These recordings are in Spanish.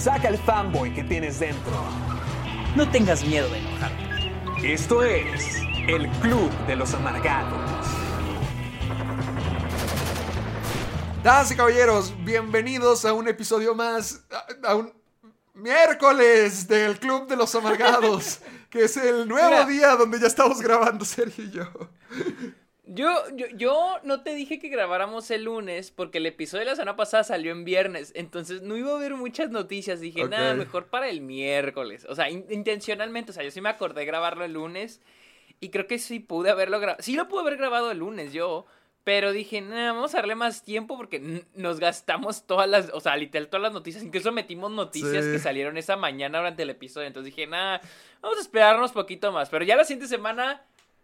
Saca el fanboy que tienes dentro. No tengas miedo de enojarte. Esto es el Club de los Amargados. Damas y caballeros, bienvenidos a un episodio más, a, a un miércoles del Club de los Amargados, que es el nuevo Mira. día donde ya estamos grabando Sergio y yo. Yo, yo, yo no te dije que grabáramos el lunes porque el episodio de la semana pasada salió en viernes, entonces no iba a haber muchas noticias. Dije, nada, mejor para el miércoles. O sea, in- intencionalmente, o sea, yo sí me acordé grabarlo el lunes y creo que sí pude haberlo grabado. Sí lo pude haber grabado el lunes yo, pero dije, nada, vamos a darle más tiempo porque nos gastamos todas las, o sea, literal todas las noticias. Incluso metimos noticias Sí. que salieron esa mañana durante el episodio. Entonces dije, nada, vamos a esperarnos poquito más. Pero ya la siguiente semana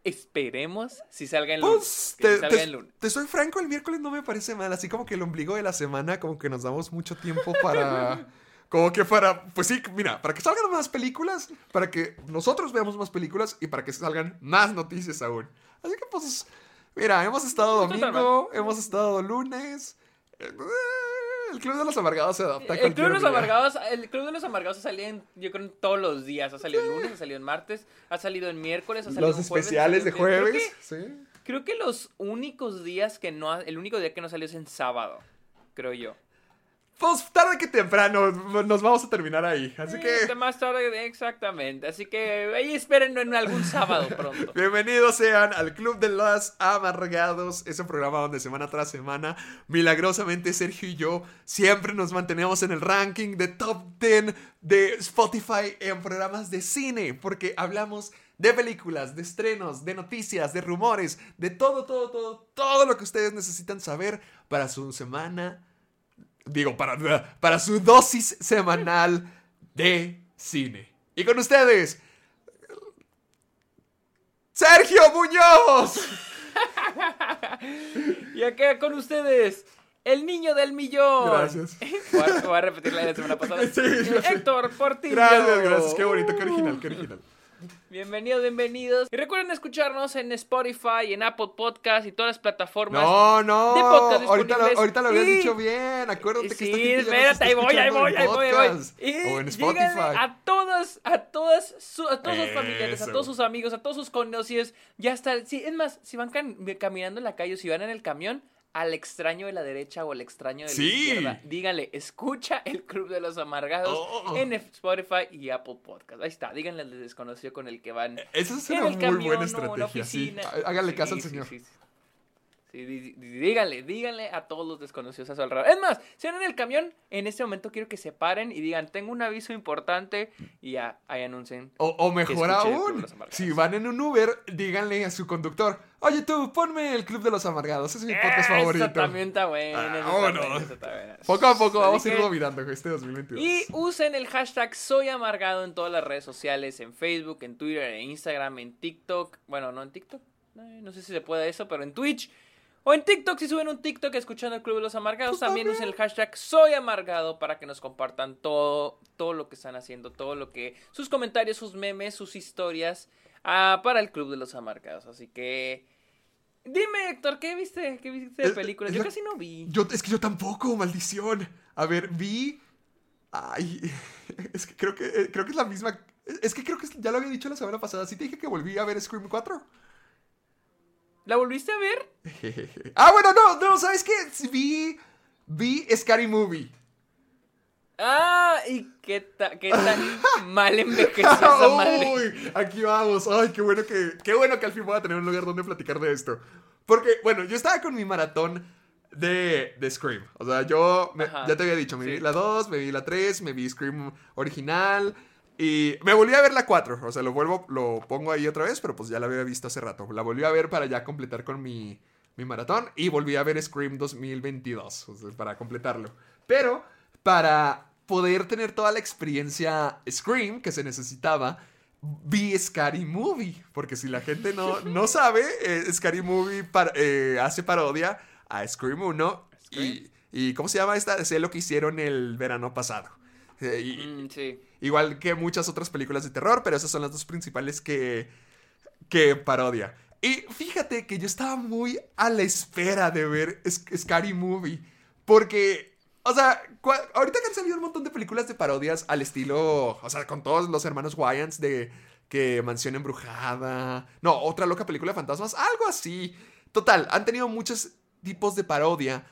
esperemos si salga en lunes. Pues, te, salga te- en lunes. te soy franco, el miércoles no me parece mal, así como que el ombligo de la semana, como que nos damos mucho tiempo para... Como que para, pues sí, mira, para que salgan más películas, para que nosotros veamos más películas y para que salgan más noticias aún. Así que pues, mira, hemos estado domingo, hemos estado lunes. eh, El Club de los Amargados se adapta a El Club de los día. Amargados, el Club de los Amargados ha salido en, yo creo, en todos los días. Ha salido el lunes, ha salido en martes, ha salido en miércoles, ha salido Los en jueves, especiales de creo jueves, que- sí. Creo que los únicos días que no, ha- el único día que no salió es en sábado, creo yo. Pues tarde que temprano nos vamos a terminar ahí. Así que más tarde, exactamente. Así que ahí esperen en algún sábado pronto. bienvenidos sean al Club de los Amargados, ese programa donde semana tras semana, milagrosamente Sergio y yo siempre nos mantenemos en el ranking de top 10 de Spotify en programas de cine, porque hablamos de películas, de estrenos, de noticias, de rumores, de todo, todo, todo, todo lo que ustedes necesitan saber para su semana Digo, para, para su dosis semanal de cine. Y con ustedes, Sergio Muñoz. Y acá con ustedes, el niño del millón. Gracias. Voy a, voy a repetir la de la semana pasada. Sí. Héctor Portillo. Gracias, gracias. Qué bonito, qué original, qué original. Bienvenidos, bienvenidos. Y recuerden escucharnos en Spotify, en Apple Podcast y todas las plataformas. No, no. de podcast ahorita, lo, ahorita lo habías Y- dicho bien. Acuérdate que Sí, ya nos espérate, está ahí voy, ahí voy, ahí voy, ahí voy. podcast Y O en Spotify. a todas, a todas, su- a todos sus familiares, a todos sus amigos, a todos sus conocidos, ya está. Sí, es más, si van cam- caminando en la calle o si van en el camión, al extraño de la derecha o al extraño de la Sí. izquierda, díganle, escucha el Club de los Amargados Oh. en Spotify y Apple Podcast. Ahí está, díganle al desconocido con el que van. Esa es una muy camión buena estrategia. Sí. Sí, caso al señor. Sí, díganle, díganle a todos los desconocidos a su alrededor. Es más, si van en el camión, en este momento quiero que se paren y digan, tengo un aviso importante y ya, ahí anuncien. O, mejor aún, si van en un Uber, díganle a su conductor, oye tú, ponme el Club de los Amargados, ese es mi podcast favorito. también está buena. Ah. Poco a poco vamos a ir dominando este 2022. Y usen el hashtag Soy Amargado en todas las redes sociales, en Facebook, en Twitter, en Instagram, en TikTok. Bueno, no en TikTok, no sé si se puede eso, pero en Twitch. O en TikTok, si suben un TikTok escuchando el Club de los Amargados, también usen el hashtag Soy Amargado para que nos compartan todo, todo lo que están haciendo, todo lo que... Sus comentarios, sus memes, sus historias ah, para el Club de los Amargados. Así que... Dime, Héctor, ¿qué viste? ¿Qué viste de películas? Yo la- casi no vi. Yo, es que yo tampoco, maldición. A ver, vi. Ay, es que creo que, eh, creo que es la misma. Es que creo que ya lo había dicho la semana pasada. Sí te dije que volví a ver Scream 4. ¿La volviste a ver? ah, bueno, no, no, ¿sabes qué? Vi. Vi Scary Movie. Ah, y qué, ta- qué tan mal envejeció esa madre. Uy, aquí vamos. Ay, qué bueno que, qué bueno que al fin voy a tener un lugar donde platicar de esto. Porque, bueno, yo estaba con mi maratón de, de Scream. O sea, yo, me- ya te había dicho, me sí. vi la 2, me vi la 3, me vi Scream original. Y me volví a ver la 4. O sea, lo vuelvo, lo pongo ahí otra vez, pero pues ya la había visto hace rato. La volví a ver para ya completar con mi, mi maratón. Y volví a ver Scream 2022. O sea, para completarlo. Pero para poder tener toda la experiencia Scream que se necesitaba, vi Scary Movie. Porque si la gente no, no sabe, eh, Scary Movie par- eh, hace parodia a Scream 1. Y, y ¿cómo se llama esta? Sé lo que hicieron el verano pasado. Eh, y- Mm, sí. Igual que muchas otras películas de terror, pero esas son las dos principales que, que parodia. Y fíjate que yo estaba muy a la espera de ver Sc- Scary Movie. Porque, o sea, ahorita que han salido un montón de películas de parodias al estilo, o sea, con todos los hermanos Wayans de que Mansión Embrujada. No, otra loca película de fantasmas, algo así. Total, han tenido muchos tipos de parodia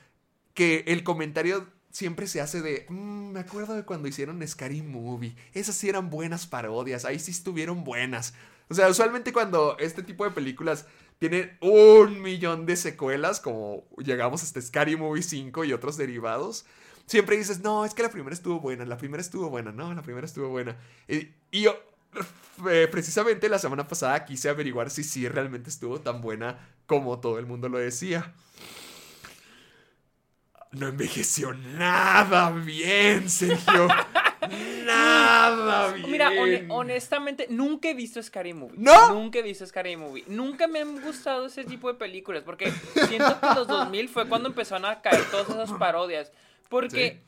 que el comentario siempre se hace de, "Mm, me acuerdo de cuando hicieron Scary Movie, esas sí eran buenas parodias, ahí sí estuvieron buenas. O sea, usualmente cuando este tipo de películas tienen un millón de secuelas, como llegamos hasta Scary Movie 5 y otros derivados, siempre dices, no, es que la primera estuvo buena, la primera estuvo buena, no, la primera estuvo buena. Y, yo, eh, precisamente la semana pasada quise averiguar si sí realmente estuvo tan buena como todo el mundo lo decía. No envejeció nada bien, Sergio. nada bien. Mira, hone- honestamente, nunca he visto Scary Movie. ¿No? Nunca he visto Scary Movie. Nunca me han gustado ese tipo de películas. Porque siento que en los 2000 fue cuando empezaron a caer todas esas parodias. Porque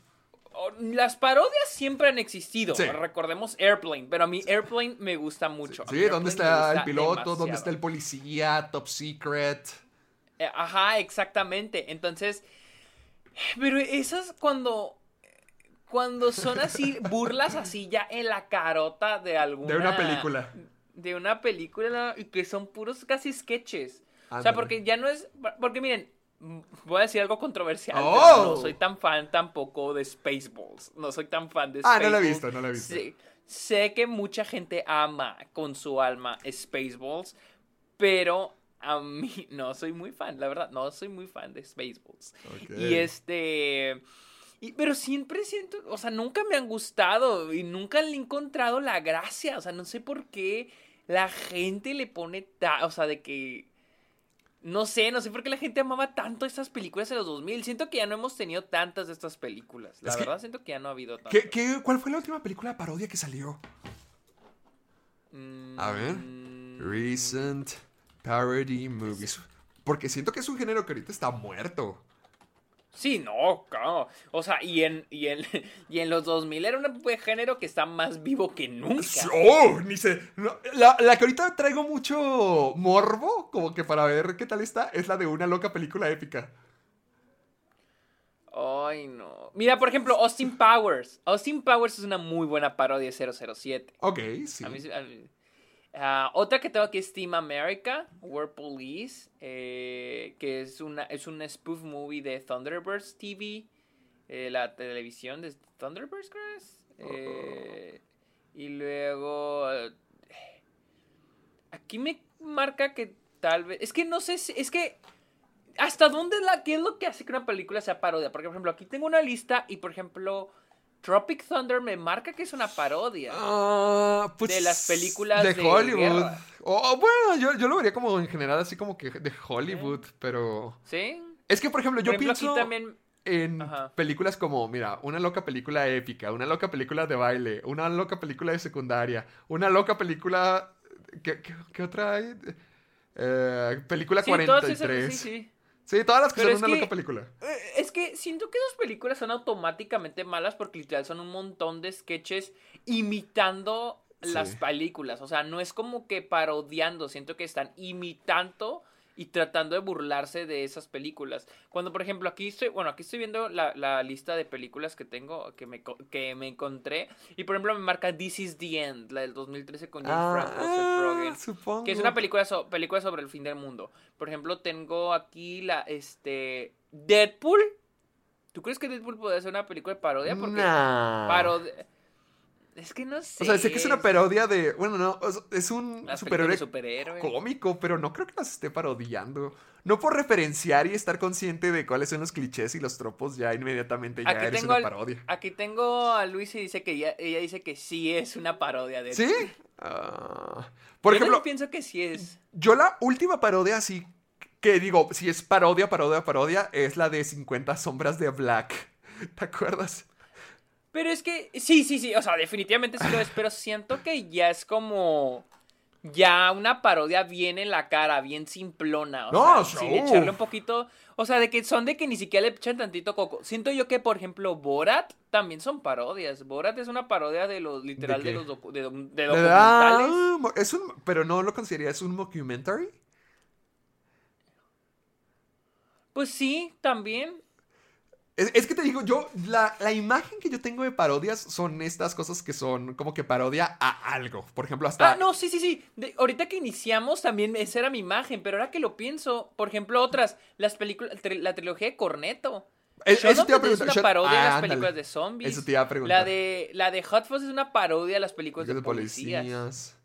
las parodias siempre han existido. Sí. Recordemos Airplane. Pero a mí Airplane me gusta mucho. Sí, ¿dónde está el piloto? ¿Dónde está el policía? Top Secret. Eh, Ajá, exactamente. Entonces, pero esas cuando cuando son así burlas así ya en la carota de alguna De una película. de una película y que son puros casi sketches. O sea, porque ya no es porque miren, voy a decir algo controversial, pero Oh. no soy tan fan tampoco de Spaceballs. No soy tan fan de Ah, Spaceballs. no la he visto, no la he visto. Sí, sé que mucha gente ama con su alma Spaceballs, pero a mí no soy muy fan, la verdad, no soy muy fan de Spaceballs. Y este... y- pero siempre siento, o sea, nunca me han gustado y nunca le he encontrado la gracia, o sea, no sé por qué la gente le pone, ta- o sea, de que... No sé, no sé por qué la gente amaba tanto estas películas en los 2000. Siento que ya no hemos tenido tantas de estas películas. La Es que- verdad, siento que ya no ha habido tantas. ¿Qué, qué, cuál fue la última película de parodia que salió? A ver. Mm, Recent parody movies. Porque siento que es un género que ahorita está muerto. Sí, no, claro. O sea, y en, y en, y en los 2000 era un género que está más vivo que nunca. ¡Oh! Ni sé. no, la, la que ahorita traigo mucho morbo, como que para ver qué tal está, es la de una loca película épica. Ay, no. Mira, por ejemplo, Austin Powers. Austin Powers es una muy buena parodia de 007. Ok, sí. A mí sí- a mí- Ah, otra que tengo aquí es Team America, World Police, eh, que es una es un spoof movie de Thunderbirds TV, eh, la televisión de Thunderbirds, creo. Eh, y luego eh, aquí me marca que tal vez es que no sé si es que hasta dónde la qué es lo que hace que una película sea parodia, porque por ejemplo aquí tengo una lista y por ejemplo Tropic Thunder me marca que es una parodia. Ah, pues, De las películas de Hollywood. guerra. Oh, bueno, yo, yo lo vería como en general así como que de Hollywood, pero... ¿Sí? Es que, por ejemplo, yo Por ejemplo, pienso aquí también. en Ajá. películas como, mira, una loca película épica, una loca película de baile, una loca película de secundaria, una loca película... ¿Qué, qué- qué otra hay? Eh, película Sí, todas 43. esas, sí, sí. Sí, todas las que Pero son una que- loca película. Eh, Es que siento que esas películas son automáticamente malas porque literal son un montón de sketches imitando las películas. O sea, no es como que parodiando, siento que están imitando y tratando de burlarse de esas películas. Cuando, por ejemplo, aquí estoy, bueno, aquí estoy viendo la, la lista de películas que tengo, que me, que me encontré. Y, por ejemplo, me marca This is the End, la del 2013 con James Franco, Seth Rogen. Ah, supongo. Que es una película, so- película sobre el fin del mundo. Por ejemplo, tengo aquí la, este, Deadpool. ¿Tú crees que Deadpool podría ser una película de parodia? Porque Nah. parod- Es que no sé. O sea, sé que es una parodia de. Bueno, no, es un superhéroe cómico, pero no creo que las esté parodiando. No por referenciar y estar consciente de cuáles son los clichés y los tropos, ya inmediatamente ya Aquí eres tengo, una al- parodia. aquí tengo a Luis y dice que ella, ella dice que sí es una parodia de ¿Sí? Ah, por Yo ejemplo, también pienso que sí es. yo la última parodia así que digo, si es parodia, parodia, parodia, es la de 50 sombras de Black. ¿Te acuerdas? Pero es que, sí, sí, sí, o sea, definitivamente sí lo es, pero siento que ya es como, ya una parodia bien en la cara, bien simplona, o No, sea, sin echarle un poquito, o sea, de que son de que ni siquiera le echan tantito coco. Siento yo que, por ejemplo, Borat también son parodias. Borat es una parodia de los, literal, de, los docu- de, de Le documentales. es un, pero no lo consideraría, es un mockumentary. Pues sí, también. Es, es que te digo, yo, la, la imagen que yo tengo de parodias son estas cosas que son como que parodia a algo. Por ejemplo, hasta... Ah, no, sí, sí, sí. De- ahorita que iniciamos también esa era mi imagen, pero ahora que lo pienso, por ejemplo, otras, las películas, tri- la trilogía de Corneto. Es- eso te iba a Dead es preguntar, una parodia de Ah, las ándale. películas de zombies. Eso te iba a preguntar. La de, la de Hot Fuzz es una parodia de las películas de, de policías. policías.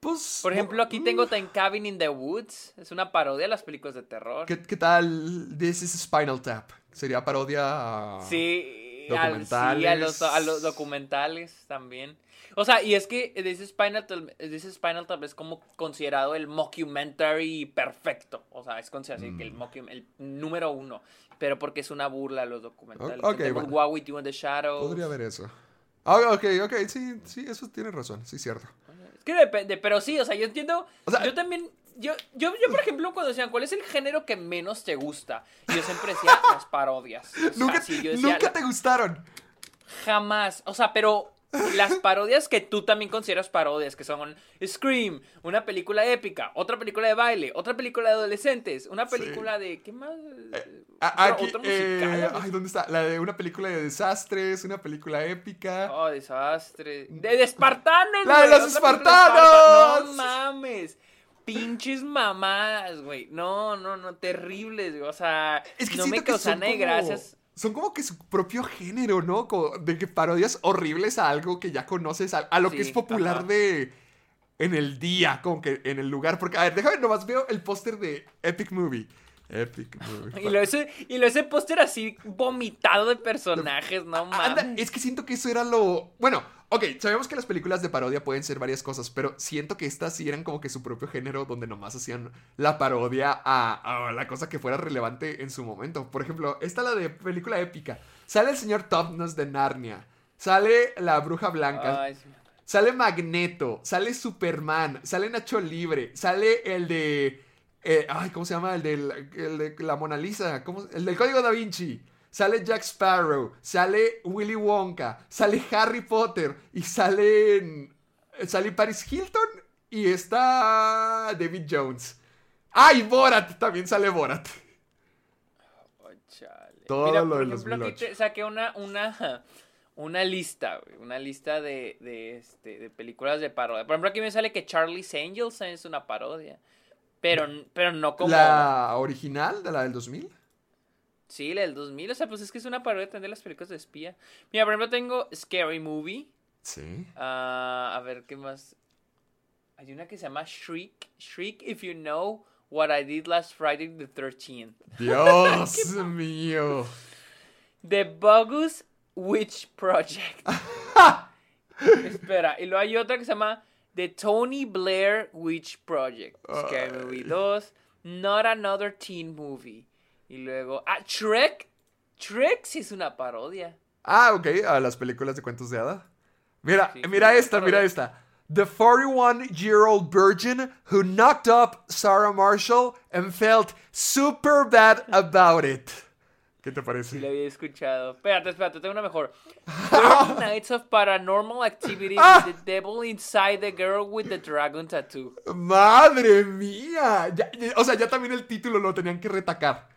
Pues... Por ejemplo, aquí mm, tengo Time Cabin in the Woods. Es una parodia de las películas de terror. ¿Qué, qué tal This is Spinal Tap? Sería parodia a... Sí, al- sí, a documentales. los, a los documentales también. O sea, y es que This Spinal Tap, This Spinal Tap es como considerado el mockumentary perfecto. O sea, es considerado así que el, Mm. mockum- el número uno. Pero porque es una burla a los documentales. Ok, bueno. What We Do in the Shadows. Podría haber eso. Ah, ok, ok, sí, sí, eso tiene razón, sí, cierto. Es que depende, pero sí, o sea, yo entiendo. O sea- yo también. Yo, yo, yo, por ejemplo, cuando decían, ¿cuál es el género que menos te gusta? Y yo siempre decía, las parodias. O sea, nunca sí, yo decía, nunca la- te gustaron. Jamás. O sea, pero las parodias que tú también consideras parodias, que son Scream, una película épica, otra película de baile, otra película de adolescentes, una película de. ¿Qué más? A- Otro- Aquí, otro eh, musical, ¿no? ay, ¿dónde está? La de una película de desastres, una película épica. Oh, desastre. De, de espartanos, ¡La de los espartanos! Pinches mamadas, güey. No, no, no, terribles, güey. O sea, Es que no siento me que causan como, gracias. son como que su propio género, ¿no? Como de que parodias horribles a algo que ya conoces, a, a lo que es popular ajá. de en el día, como que en el lugar. Porque, a ver, déjame nomás veo el póster de Epic Movie. Epic Movie. Y lo ese, y lo ese póster así vomitado de personajes, no mames. Anda, es que siento que eso era lo. Bueno, ok, sabemos que las películas de parodia pueden ser varias cosas, pero siento que estas sí eran como que su propio género donde nomás hacían la parodia a, a la cosa que fuera relevante en su momento. Por ejemplo, esta la de película épica. Sale el señor Topnos de Narnia. Sale la bruja blanca. Ay, sí. Sale Magneto. Sale Superman. Sale Nacho Libre. Sale el de. Eh, ay, ¿cómo se llama? El, del- el de la Mona Lisa. ¿Cómo? El del Código Da Vinci. Sale Jack Sparrow. Sale Willy Wonka. Sale Harry Potter. Y sale. Sale Paris Hilton. Y está David Jones. ¡Ay, Borat! También sale Borat. Oh, chale. Todo Mira, lo por del ejemplo, aquí 2008. te saqué una, una, una lista, güey, una lista de, de, este, de películas de parodia. Por ejemplo, aquí me sale que Charlie's Angels es una parodia. Pero, pero no como... La original de la del 2000. Sí, la del 2000. O sea, pues es que es una parodia también de las películas de espía. Mira, por ejemplo, tengo Scary Movie. Sí. Ah, a ver, ¿qué más? Hay una que se llama Shriek. Shriek if you know what I did last Friday the 13th. Dios mío. The Bogus Witch Project. Espera, y luego hay otra que se llama The Tony Blair Witch Project. Scary Movie 2. Not Another Teen Movie. Y luego, ah, Shrek. Shrek sí es una parodia. Ah, ok, a las películas de cuentos de hada. Mira, Sí, mira sí, esta, mira esta. The 41-year-old virgin who knocked up Sarah Marshall and felt super bad about it. ¿Qué te Sí, parece? lo había escuchado. Espérate, espérate, tengo una mejor. 30 Nights of Paranormal Activity with the devil inside the girl with the dragon tattoo. ¡Madre mía! Ya- ya- o sea, ya también el título lo tenían que retacar.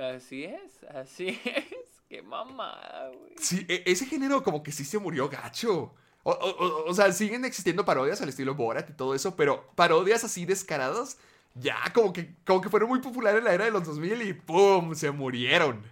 Así es, así es. Qué mamada, güey. Sí, e- ese género como que sí se murió gacho. O, o- o- o sea, siguen existiendo parodias al estilo Borat y todo eso, pero parodias así descaradas ya como que, como que fueron muy populares en la era de los 2000 y ¡pum! se murieron.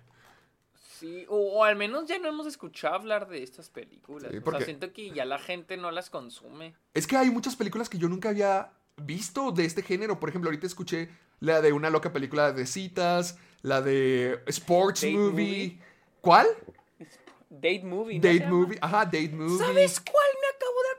Sí, o, o al menos ya no hemos escuchado hablar de estas películas. Sí, o sea, siento que ya la gente no las consume. Es que hay muchas películas que yo nunca había visto de este género. Por ejemplo, ahorita escuché la de una loca película de citas, la de Sports Date movie. movie. ¿Cuál? Date movie. ¿no Date movie. Ajá, date movie. ¿Sabes cuál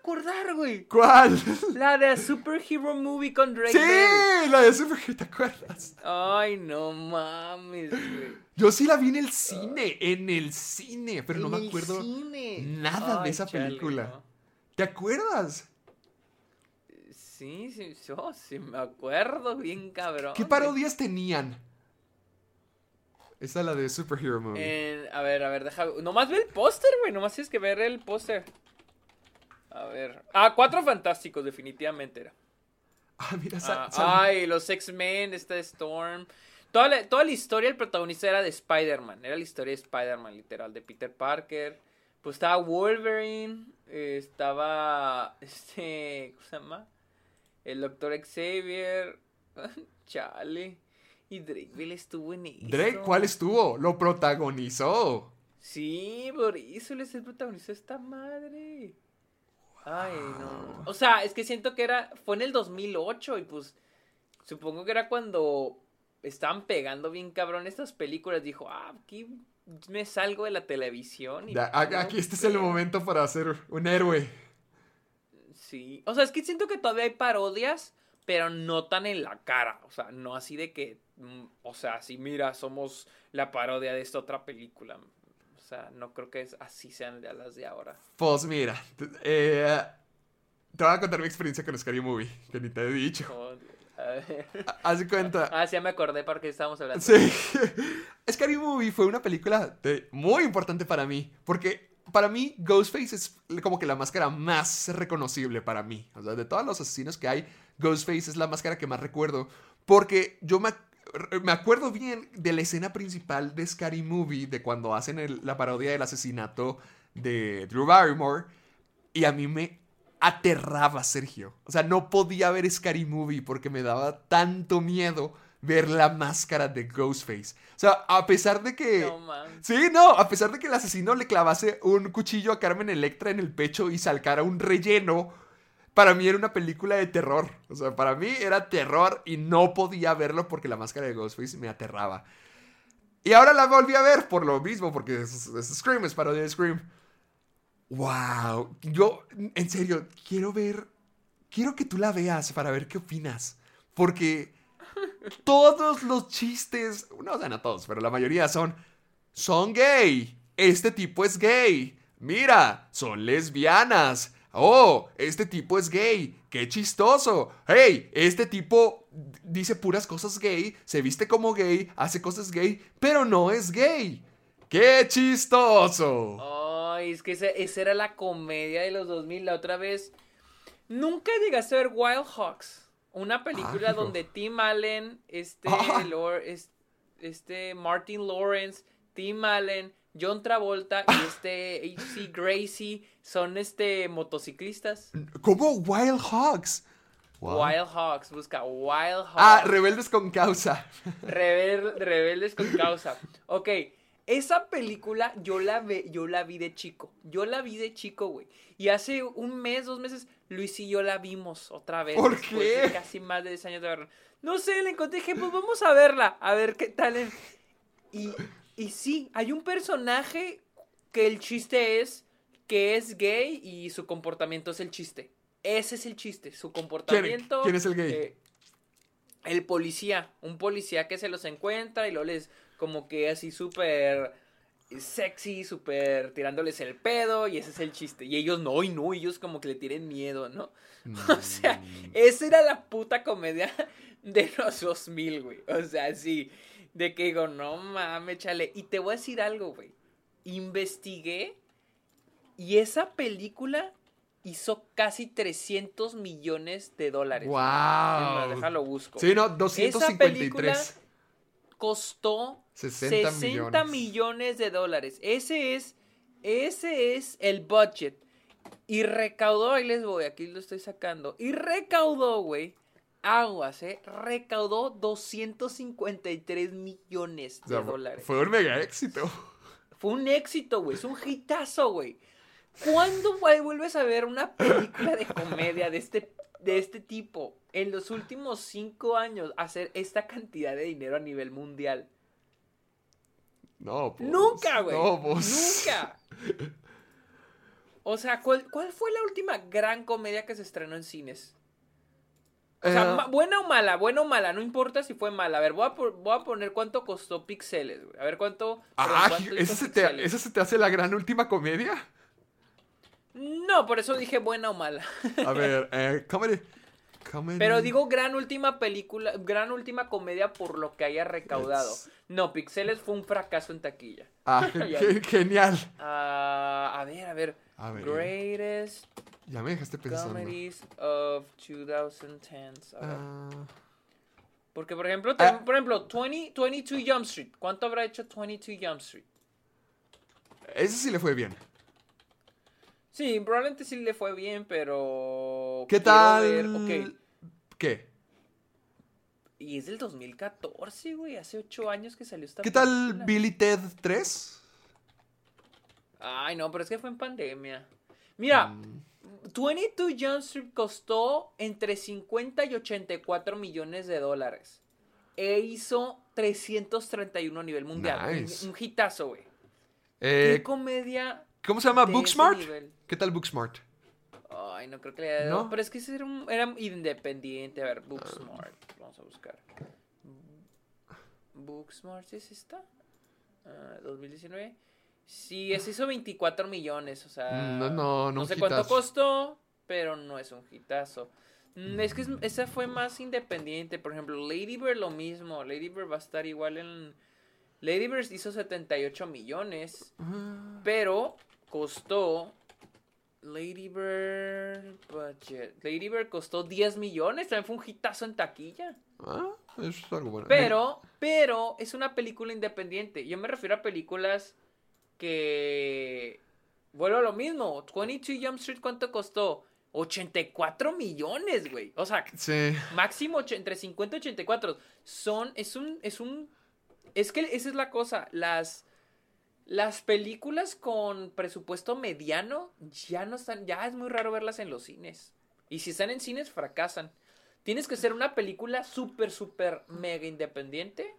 acordar, güey? ¿Cuál? La de Superhero Movie con Drake sí, Bell. la de Super ¿te acuerdas? Ay, no mames, güey. Yo sí la vi en el cine, en el cine, pero no me acuerdo cine. nada de esa chale, película. no. ¿Te acuerdas? Sí, sí, yo sí me acuerdo bien cabrón. ¿Qué parodias tenían? Esa es la de Superhero Movie. A ver, a ver, deja. Nomás ve el póster, güey. Nomás tienes que ver el póster. A ver. Ah, Cuatro Fantásticos, definitivamente era. Ah, mira, Ah, ay, los X-Men, esta de Storm. Toda la, toda la historia, el protagonista era de Spider-Man. Era la historia de Spider-Man, literal, de Peter Parker. Pues estaba Wolverine. eh, estaba. Este. ¿Cómo se llama? El Doctor Xavier. Chale. Y Drake Bell estuvo en eso. Drake, ¿cuál estuvo? Lo protagonizó. Sí, por eso él es el protagonista de esta madre. Ay, no. O sea, es que siento que era. Fue en el 2008 y pues. Supongo que era cuando estaban pegando bien cabrón estas películas. Dijo, ah, aquí me salgo de la televisión. Y Ya, a- no aquí este es el pedo". momento para ser un héroe. Sí. O sea, es que siento que todavía hay parodias, pero no tan en la cara. O sea, no así de que. mm, O sea, si mira, somos la parodia de esta otra película. Sea, no creo que es- así sean de las de ahora. Pues mira, te, eh, te voy a contar mi experiencia con Scary Movie, que ni te he dicho. Joder. A ver. Haz cuenta. Ah, sí, ya me acordé porque estábamos hablando. Sí. Scary Movie fue una película de- muy importante para mí. Porque para mí, Ghostface es como que la máscara más reconocible para mí. O sea, de todos los asesinos que hay, Ghostface es la máscara que más recuerdo. Porque yo me, me acuerdo bien de la escena principal de Scary Movie, de cuando hacen el- la parodia del asesinato de Drew Barrymore. Y a mí me aterraba Sergio. O sea, no podía ver Scary Movie porque me daba tanto miedo ver la máscara de Ghostface. O sea, a pesar de que... No. Sí, no, a pesar de que el asesino le clavase un cuchillo a Carmen Electra en el pecho y salcara un relleno, para mí era una película de terror. O sea, para mí era terror y no podía verlo porque la máscara de Ghostface me aterraba. Y ahora la volví a ver por lo mismo, porque es, es Scream, es parodia de Scream. Wow, yo en serio quiero ver, quiero que tú la veas para ver qué opinas, porque todos los chistes, no, o sea, no todos, pero la mayoría son, son gay, este tipo es gay, mira, son lesbianas, oh, este tipo es gay, qué chistoso, hey, este tipo dice puras cosas gay, se viste como gay, hace cosas gay, pero no es gay, qué chistoso. Ay, es que esa, esa era la comedia de los 2000. La otra vez. Nunca llegaste a ver Wild Hawks. Una película Ay, donde Tim Allen, este, Ah. Este Martin Lawrence, Tim Allen, John Travolta y este H.C. Gracie son este motociclistas. ¿Cómo Wild Hogs? Wild Hawks, busca Wild Hawks. Ah, rebeldes con causa. Rebel- rebeldes con causa. Ok, esa película yo la, ve, yo la vi de chico. Yo la vi de chico, güey. Y hace un mes, dos meses, Luis y yo la vimos otra vez. ¿Por qué? de casi más de 10 años de verla. No sé, le encontré, dije, pues vamos a verla, a ver qué tal. es. Y, y sí, hay un personaje que el chiste es que es gay y su comportamiento es el chiste. Ese es el chiste, su comportamiento. quién es el gay? eh, el policía, un policía que se los encuentra y lo les como que así súper sexy, súper tirándoles el pedo y ese es el chiste. Y ellos no, y no, ellos como que le tienen miedo, ¿no? O sea, Mm. esa era la puta comedia de los 2000, güey. O sea, sí, de que digo, no mames, chale. Y te voy a decir algo, güey. Investigué y esa película hizo casi 300 millones de dólares. Más, Wow. déjalo busco. Sí, no, Esa 253. costó 60 60, millones. millones. de dólares. Ese es, ese es el budget. Y recaudó, ahí les voy, aquí lo estoy sacando. Y recaudó, güey. Aguas, eh. Recaudó 253 millones O de sea, dólares. Fue un mega éxito. Fue un éxito, güey. Es un hitazo, güey. ¿Cuándo güey, vuelves a ver una película de comedia de este, de este tipo en los últimos cinco años hacer esta cantidad de dinero a nivel mundial? No, pues. Nunca, güey. No, pues. Nunca. O sea, ¿cuál, ¿cuál fue la última gran comedia que se estrenó en cines? O sea, Eh, buena o mala, buena o mala, no importa si fue mala. A ver, voy a, por- voy a poner cuánto costó Pixeles, güey. A ver cuánto. ah, cuánto ¿esa se, te, Pixeles. ¿esa se te hace la gran última comedia? No, por eso dije buena o mala. A ver, eh, comedy. comedy. Pero digo gran última película, gran última comedia por lo que haya recaudado. No, Pixeles fue un fracaso en taquilla. Ah, genial. Ah, a ver, a ver. A ver. Greatest Ya me dejaste pensando. comedies of 2010. A ver. Ah, Porque, por ejemplo, Ah. por ejemplo 20, 22 Jump Street. ¿Cuánto habrá hecho 22 Jump Street? ese sí le fue bien. Sí, probablemente sí le fue bien, pero... ¿Qué tal? ver- ok. ¿Qué? Y es del 2014, güey. Hace 8 años que salió esta ¿Qué tal. Billy Ted 3? Ay, no, pero es que fue en pandemia. Mira, Mm. 22 Jump Street costó entre 50 y 84 millones de dólares. E hizo 331 a nivel mundial. Nice. Un, un hitazo, güey. Eh, ¿Qué comedia? ¿Cómo se llama? ¿Booksmart? ¿Qué tal Booksmart? Ay, no creo que le haya ¿No? dado. Pero es que ese era, un- era independiente. A ver, Booksmart. Vamos a buscar. Booksmart, ¿sí es esta? Ah, 2019. Sí, ese hizo 24 millones. O sea, Mm, no, no, no un sé cuánto costó, pero no es un hitazo. Mm, Es que es- esa fue más independiente. Por ejemplo, Lady Bird lo mismo. Lady Bird va a estar igual en. Lady Bird hizo 78 millones. Ah, Pero costó. Lady Bird budget. Lady Bird costó 10 millones. También fue un hitazo en taquilla. ah, eso es algo bueno. Pero, pero es una película independiente. Yo me refiero a películas que. Vuelvo a lo mismo. 22 Jump Street, ¿cuánto costó? 84 millones, güey. O sea, Sí. máximo entre 50 y 84. Son, es un, es un, es que esa es la cosa, las, las películas con presupuesto mediano ya no están, ya es muy raro verlas en los cines. Y si están en cines, fracasan. Tienes que ser una película súper, súper mega independiente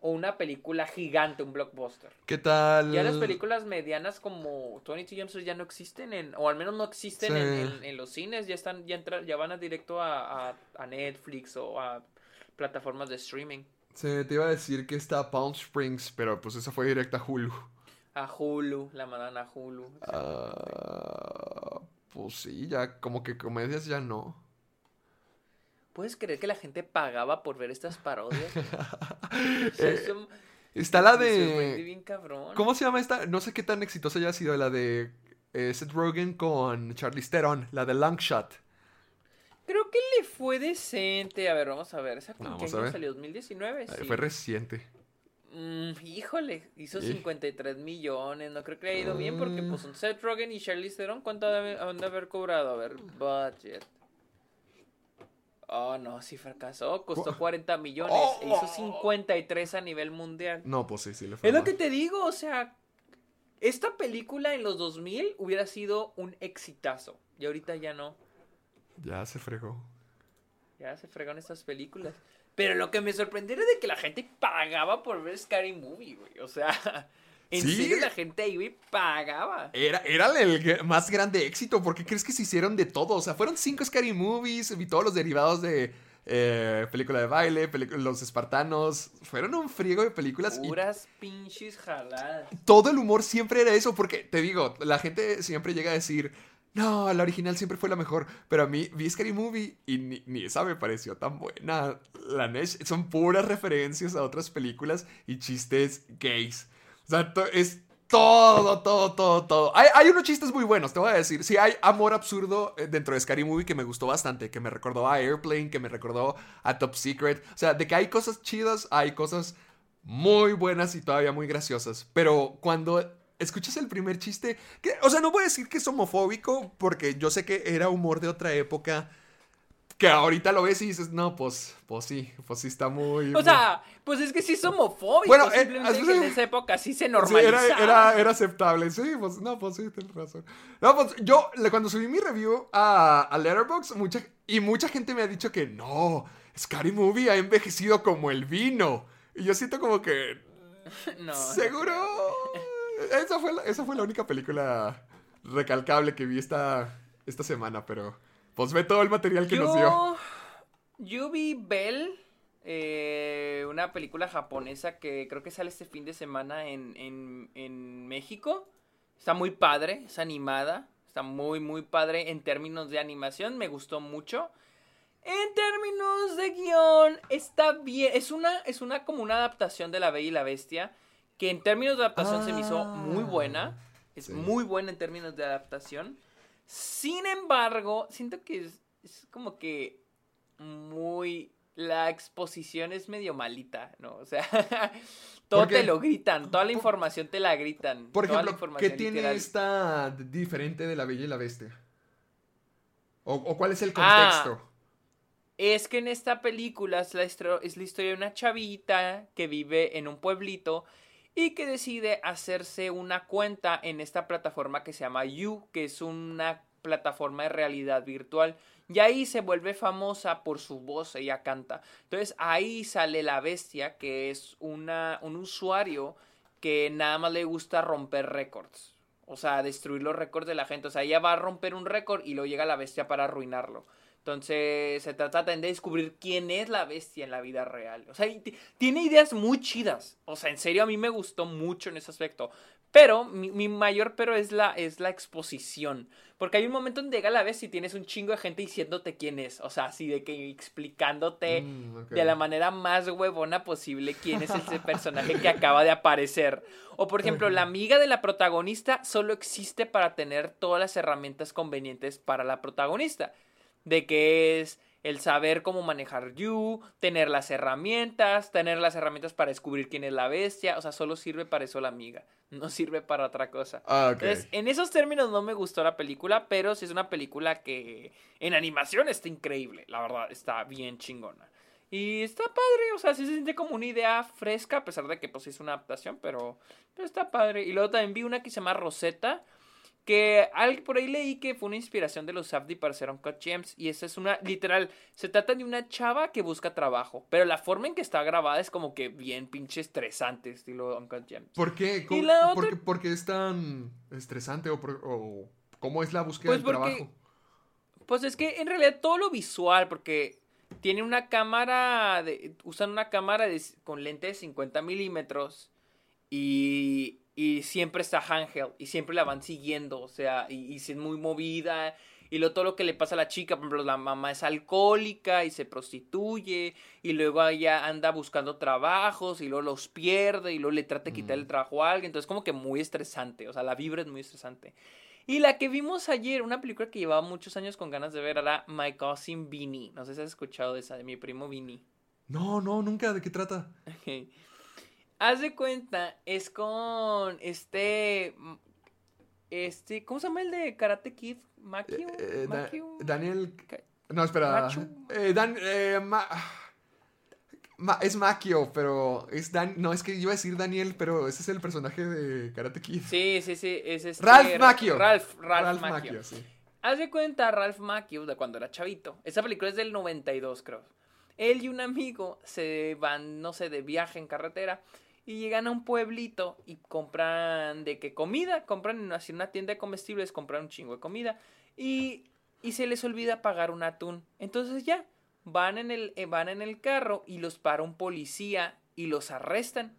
o una película gigante, un blockbuster. ¿Qué tal? Ya las películas medianas como 22 Jump Street ya no existen en, o al menos no existen Sí. en, en- en los cines, ya están, ya entra- ya van a directo a, a- a Netflix o a plataformas de streaming. Sí, te iba a decir que está Palm Springs, pero pues esa fue directa a Hulu. A Hulu, la mandan a Hulu. Ah, pues sí, ya como que comedias ya no. ¿Puedes creer que la gente pagaba por ver estas parodias? O sea, Eh, Está la de... bien cabrón. ¿Cómo se llama esta? No sé qué tan exitosa haya sido la de eh, Seth Rogen con Charlize Theron, la de Long Shot. Creo que le fue decente. A ver, vamos a ver. ¿Esa con Vamos a ver. salió? ¿2019? Eh, Sí. Fue reciente. Mm, híjole, hizo Sí. 53 millones. No creo que le haya ido bien porque pues son Seth Rogen y Charlize Theron. ¿Cuánto han de haber cobrado? A ver, budget. Oh, no, sí fracasó. Costó 40 millones. Oh. E hizo 53 a nivel mundial. No, pues sí, sí le fue Es lo que te digo, o sea, esta película en los 2000 hubiera sido un exitazo. Y ahorita ya no. Ya se fregó. Ya se fregaron estas películas. Pero lo que me sorprendió era de que la gente pagaba por ver Scary Movie, güey. O sea, en Sí. serio la gente ahí, güey, pagaba. Era, era el más grande éxito. ¿Por qué crees que se hicieron de todo? O sea, fueron cinco Scary Movies y todos los derivados de eh, película de baile, los espartanos. Fueron un friego de películas y Puras pinches jaladas. todo el humor siempre era eso. Porque te digo, la gente siempre llega a decir. No, la original siempre fue la mejor. Pero a mí vi Scary Movie y ni, ni esa me pareció tan buena. La Nesh son puras referencias a otras películas y chistes gays. O sea, es todo, todo, todo, todo. Hay, hay unos chistes muy buenos, te voy a decir. Sí, hay amor absurdo eh, dentro de Scary Movie que me gustó bastante, que me recordó a Airplane, que me recordó a Top Secret. O sea, de que hay cosas chidas, hay cosas muy buenas y todavía muy graciosas. Pero cuando escuchas el primer chiste, que, o sea, no voy a decir que es homofóbico, porque yo sé que era humor de otra época. Que ahorita lo ves y dices, no, pues, pues sí, pues sí está muy... O sea, pues es que sí es homofóbico. Bueno, eh, simplemente que en esa época sí se Sí, normalizaba. era, era, era aceptable. Sí, pues no, pues sí, tienes razón. No, pues yo, cuando subí mi review a, a Letterboxd, mucha, y mucha gente me ha dicho que no, Scary Movie ha envejecido como el vino. Y yo siento como que, No, seguro. Esa fue, la, esa fue la única película recalcable que vi esta, esta semana, pero pues ve todo el material que nos dio. Yo, vi Bell, eh, una película japonesa que creo que sale este fin de semana en, en, en México. Está muy padre, es animada, está muy, muy padre en términos de animación, me gustó mucho. En términos de guion, está bien, es una, es una como una adaptación de La Bella y la Bestia, que en términos de adaptación se me hizo muy buena, es Sí. muy buena en términos de adaptación. Sin embargo, siento que es, es como que muy... La exposición es medio malita, ¿no? O sea, todo te lo gritan, toda la información te la gritan. Por ejemplo, ¿qué tiene literal. esta diferente de La Bella y la Bestia? ¿O, o cuál es el Ah, contexto? Es que en esta película es la, histro- es la historia de una chavita que vive en un pueblito y que decide hacerse una cuenta en esta plataforma que se llama You, que es una plataforma de realidad virtual. Y ahí se vuelve famosa por su voz, ella canta. Entonces ahí sale la bestia, que es una, un usuario que nada más le gusta romper récords. O sea, destruir los récords de la gente. O sea, ella va a romper un récord y luego llega la bestia para arruinarlo. Entonces, se trata también de descubrir quién es la bestia en la vida real. O sea, tiene ideas muy chidas. O sea, en serio, a mí me gustó mucho en ese aspecto. Pero, mi, mi mayor pero es la, es la exposición. Porque hay un momento donde llega la bestia y tienes un chingo de gente diciéndote quién es. O sea, así de que explicándote Mm, de la manera más huevona posible quién es ese personaje que acaba de aparecer. O por ejemplo, la amiga de la protagonista solo existe para tener todas las herramientas convenientes para la protagonista. De que es el saber cómo manejar You, tener las herramientas, tener las herramientas para descubrir quién es la bestia. O sea, solo sirve para eso la amiga. No sirve para otra cosa. Ah, ok. Entonces, en esos términos no me gustó la película, pero sí es una película que en animación está increíble, la verdad, está bien chingona. Y está padre, o sea, sí se siente como una idea fresca, a pesar de que pues es una adaptación, pero, pero está padre. Y luego también vi una que se llama Rosetta, que al- por ahí leí que fue una inspiración de los Safdie para hacer Uncut Gems. Y esa es una, literal, se trata de una chava que busca trabajo. Pero la forma en que está grabada es como que bien pinche estresante, estilo Uncut Gems. ¿Por qué? ¿Cómo- por, otra- qué, por qué es tan estresante o, por- o cómo es la búsqueda Pues del porque- trabajo? Pues es que en realidad todo lo visual, porque tiene una cámara, de, usan una cámara de- con lente de 50 milímetros y, y siempre está handheld y siempre la van siguiendo, o sea, y, y es muy movida y lo, todo lo que le pasa a la chica, por ejemplo, la mamá es alcohólica y se prostituye y luego ella anda buscando trabajos y luego los pierde y luego le trata de quitar el trabajo a alguien, entonces como que muy estresante, o sea, la vibra es muy estresante. Y la que vimos ayer, una película que llevaba muchos años con ganas de ver, era My Cousin Vinny. No sé si has escuchado de esa, de mi primo Vinny. No, no, nunca. ¿De qué trata? Ok. Haz de cuenta, es con este. Este. ¿Cómo se llama el de Karate Kid? Makio. Eh, da- Makio? Daniel... No, espera. Eh, Dan... eh, Ma- Ma- es Makio, pero es Dan... No, es que iba a decir Daniel, pero ese es el personaje de Karate Kid. Sí, sí, sí. Es este, Ralph Macchio. Ralph, Ralph, Ralph Macchio. Macchio, sí. Haz de cuenta Ralph Macchio de cuando era chavito. Esa película es del 92, creo. Él y un amigo se van, no sé, de viaje en carretera y llegan a un pueblito y compran de qué comida, compran así una tienda de comestibles, compran un chingo de comida y, y se les olvida pagar un atún. Entonces ya, van en, el, eh, van en el carro y los para un policía y los arrestan.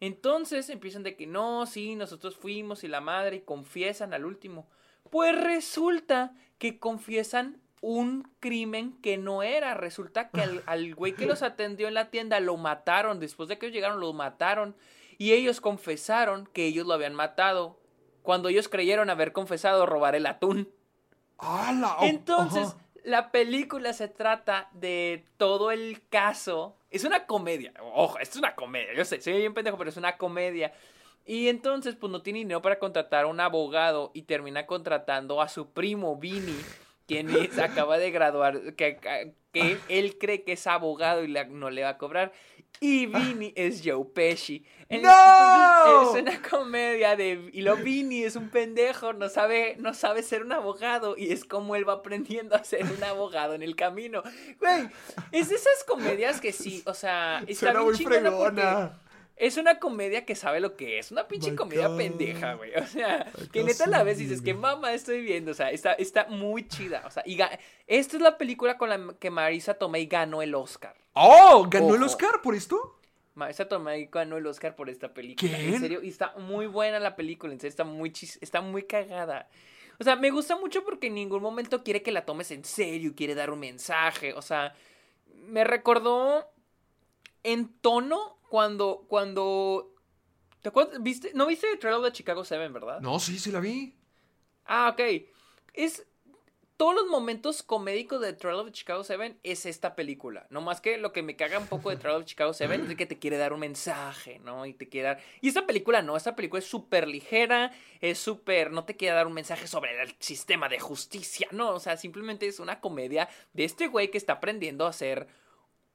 Entonces empiezan de que no, sí, nosotros fuimos y la madre y confiesan al último. Pues resulta que confiesan un crimen que no era. Resulta que al, al güey que los atendió en la tienda lo mataron. Después de que ellos llegaron, lo mataron. Y ellos confesaron que ellos lo habían matado. Cuando ellos creyeron haber confesado robar el atún. ¡Hala! Oh, Entonces, ajá. la película se trata de todo el caso. Es una comedia. Ojo, es una comedia. Yo sé, soy bien pendejo, pero es una comedia. Y entonces, pues no tiene dinero para contratar a un abogado y termina contratando a su primo, Vinny, quien es, acaba de graduar, que, que él cree que es abogado y la- no le va a cobrar. Y Vinny es Joe Pesci. ¡No! entonces, es una comedia de... Y lo Vinny es un pendejo, no sabe, no sabe ser un abogado. Y es como él va aprendiendo a ser un abogado en el camino. Güey, es de esas comedias que sí, o sea... Está Suena bien muy fregona. Es una comedia que sabe lo que es. Una pinche My comedia God. pendeja, güey. O sea, My que neta la sí, ves y dices, que mamá estoy viendo. O sea, está, está muy chida. O sea, y esta es la película con la que Marisa Tomei ganó el Oscar. ¡Oh! ¿Ganó el. Oscar por esto? Marisa Tomei ganó el Oscar por esta película. En serio, y está muy buena la película. En serio, está muy chis está muy cagada. O sea, me gusta mucho porque en ningún momento quiere que la tomes en serio, quiere dar un mensaje. O sea, me recordó en tono cuando, cuando, ¿te acuerdas? ¿Viste? ¿No viste el trailer de Chicago 7, verdad? No, sí, sí la vi. Ah, ok. Es. Todos los momentos comédicos de Trial of Chicago 7 es esta película. No más que lo que me caga un poco de Trial of Chicago 7 es que te quiere dar un mensaje, ¿no? Y te quiere dar. Y esta película no, esta película es súper ligera, es súper. No te quiere dar un mensaje sobre el sistema de justicia, no. O sea, simplemente es una comedia de este güey que está aprendiendo a ser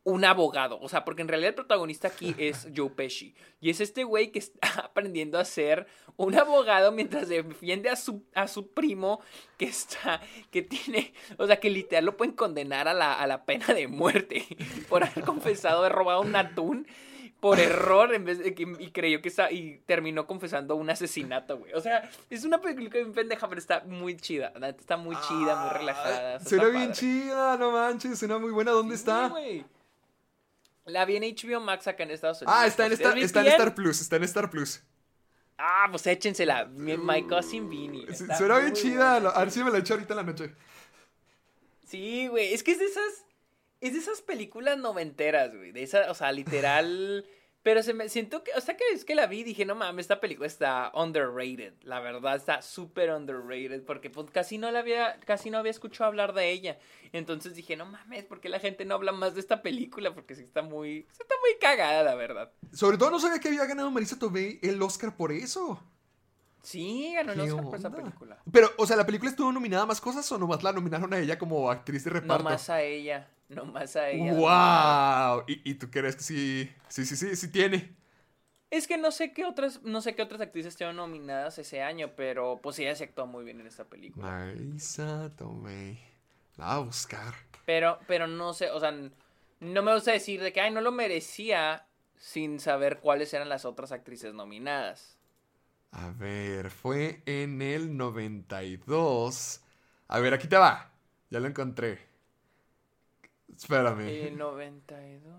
un abogado. O sea, porque en realidad el protagonista aquí es Joe Pesci. Y es este güey que está aprendiendo a ser un abogado mientras defiende a su, a su primo que está, que tiene, o sea, que literal lo pueden condenar a la, a la pena de muerte por haber confesado haber robado un atún por error en vez de que, y creyó que está, y terminó confesando un asesinato, güey. O sea, es una película bien pendeja, pero está muy chida. Está muy chida, muy relajada. Ah, está Suena bien padre. chida, no manches, suena muy buena. ¿Dónde Sí, está? güey. La vi en HBO Max acá en Estados Unidos. Ah, está en, ¿Ustedes Star, está en? Star Plus, está en Star Plus. Ah, pues échensela. Mi, my cousin Vinny. Suena bien chida. buena. A ver si me la echo ahorita en la noche. Sí, güey. Es que es de esas. Es de esas películas noventeras, güey. De esa, o sea, literal. Pero se me siento que. O sea, que es que la vi y dije, no mames, esta película está underrated. La verdad, está súper underrated. Porque pues, casi no la había. Casi no había escuchado hablar de ella. Entonces dije, no mames, ¿por qué la gente no habla más de esta película? Porque sí está muy. está muy cagada, la verdad. Sobre todo no sabía que había ganado Marisa Tomei el Oscar por eso. Sí, ganó el ¿Qué Oscar por esa película. Pero, o sea, ¿la película estuvo nominada a más cosas o nomás la nominaron a ella como actriz de reparto? No más a ella. No más a ella. ¡Wow! ¿Y, y tú crees que sí? Sí, sí, sí, sí tiene. Es que no sé qué otras, no sé qué otras actrices estuvieron nominadas ese año, pero pues ella se actuó muy bien en esta película. Marisa Tomei. La va a buscar. Pero, pero no sé, o sea, no me gusta decir de que ay no lo merecía sin saber cuáles eran las otras actrices nominadas. A ver, fue en el 92. A ver, aquí te va. Ya lo encontré. Espérame. El 92.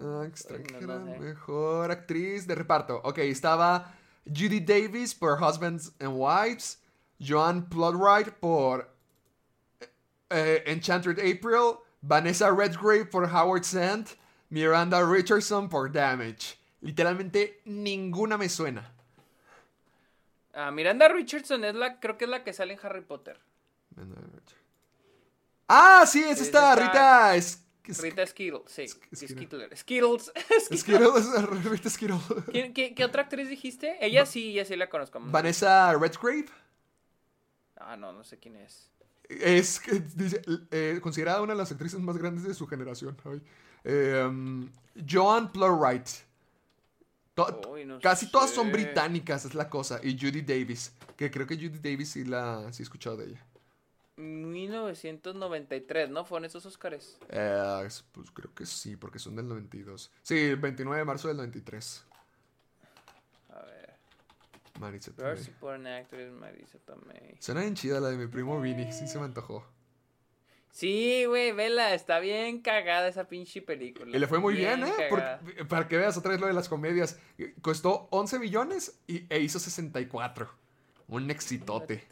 Ah, extranjera, no, no sé. mejor actriz de reparto. Ok, estaba Judy Davis por Husbands and Wives, Joan Plotwright por eh, Enchanted April, Vanessa Redgrave por Howard Sand, Miranda Richardson por Damage. Literalmente ninguna me suena. Ah, Miranda Richardson es la, creo que es la que sale en Harry Potter. Ah, sí, es Sí, esta, está- Rita. Es, es- Rita Skittles, sí. Skittle. Skittles. Skittles. Skittle, es Rita Skittle. ¿Quién- qué, qué otra actriz dijiste? Ella sí, ella sí la conozco. Vanessa Redgrave. Ah, no, no sé quién es. Es dice, eh, considerada una de las actrices más grandes de su generación. Eh, um, Joan Plowright. To- Uy, no casi todas son británicas, es la cosa. Y Judy Davis. Que creo que Judy Davis sí la sí he escuchado de ella. 1993, ¿no? Fueron esos Oscars. Eh, es- pues creo que sí, porque son del 92. Sí, el 29 de marzo del 93. A ver. Marisa Tomei. Supporting Actress, Marisa Tomei. Suena bien chida la de mi primo Vinny. Sí se me antojó. Sí, güey, vela, está bien cagada esa pinche película. Y le fue muy bien, ¿eh? Por- para que veas otra vez lo de las comedias. Costó 11 millones y, e hizo 64. Un exitote.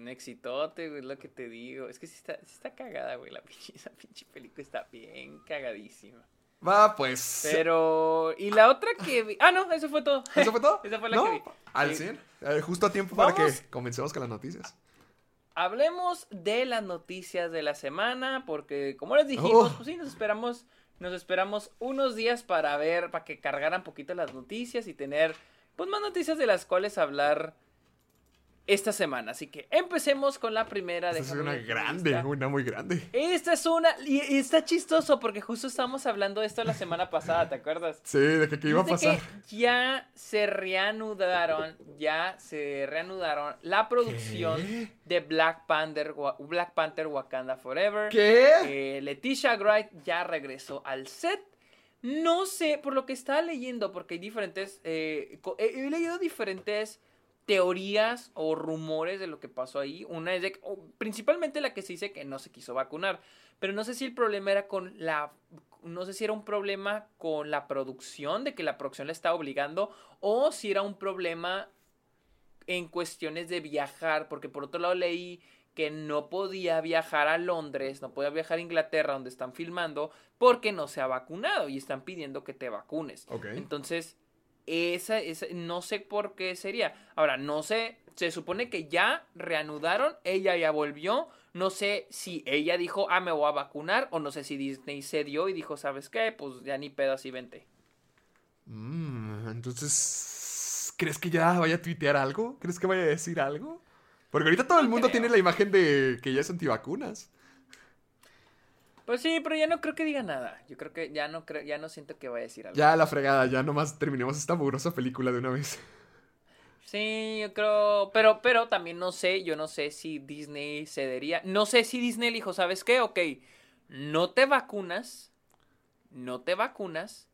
Un exitote, güey, es lo que te digo. Es que sí está, sí está cagada, güey, la pinche, esa pinche película está bien cagadísima. Va, pues. Pero, y la otra que vi... Ah, no, eso fue todo. ¿Eso fue todo? Esa fue la ¿No? que vi. Al Sí. 100. Eh, justo a tiempo para que comencemos con las noticias. Hablemos de las noticias de la semana, porque como les dijimos, Oh. pues sí, nos esperamos, nos esperamos unos días para ver, para que cargaran poquito las noticias y tener, pues más noticias de las cuales hablar esta semana. Así que empecemos con la primera. Esta es una grande, lista. una muy grande. Esta es una. Y y está chistoso porque justo estábamos hablando de esto la semana pasada, ¿te acuerdas? Sí, de que qué iba a pasar. que ya se reanudaron, ya se reanudaron la producción ¿Qué? de Black Panther, Black Panther Wakanda Forever. ¿Qué? Eh, Leticia Wright ya regresó al set. No sé, por lo que estaba leyendo, porque hay diferentes. eh, he leído diferentes teorías o rumores de lo que pasó ahí. Una es de. que- o principalmente la que se dice que no se quiso vacunar. Pero no sé si el problema era con la. No sé si era un problema con la producción, de que la producción le estaba obligando, o si era un problema en cuestiones de viajar, porque por otro lado leí que no podía viajar a Londres, no podía viajar a Inglaterra donde están filmando, porque no se ha vacunado y están pidiendo que te vacunes. Ok. Entonces, esa, esa, no sé por qué sería. Ahora, no sé, se supone que ya reanudaron, ella ya volvió, no sé si ella dijo, ah, me voy a vacunar, o no sé si Disney se dio y dijo, ¿sabes qué? Pues ya ni pedo así vente. Mm, entonces, ¿crees que ya vaya a tuitear algo? ¿Crees que vaya a decir algo? Porque ahorita todo el mundo creo. tiene la imagen de que ya es antivacunas. Pues sí, pero ya no creo que diga nada. Yo creo que ya no creo, ya no siento que vaya a decir algo. Ya la fregada, ya nomás terminemos esta mugrosa película de una vez. Sí, yo creo, pero, pero también no sé, yo no sé si Disney cedería, no sé si Disney dijo, ¿sabes qué? Ok, no te vacunas, no te vacunas,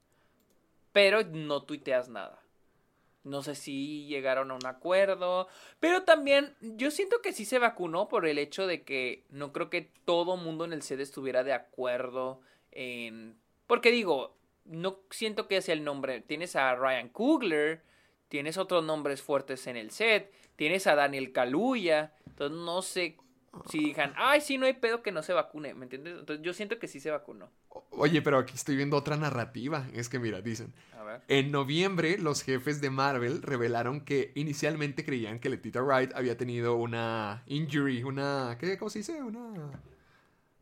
pero no tuiteas nada. No sé si llegaron a un acuerdo, pero también yo siento que sí se vacunó por el hecho de que no creo que todo mundo en el set estuviera de acuerdo en... Porque digo, no siento que sea el nombre. Tienes a Ryan Coogler, tienes otros nombres fuertes en el set, tienes a Daniel Kaluuya, entonces no sé si digan, ay, sí, no hay pedo que no se vacune, ¿me entiendes? Entonces yo siento que sí se vacunó. Oye, pero aquí estoy viendo otra narrativa. Es que mira, dicen, A ver. en noviembre los jefes de Marvel revelaron que inicialmente creían que Letitia Wright había tenido una injury, una... ¿qué, ¿Cómo se dice? Una...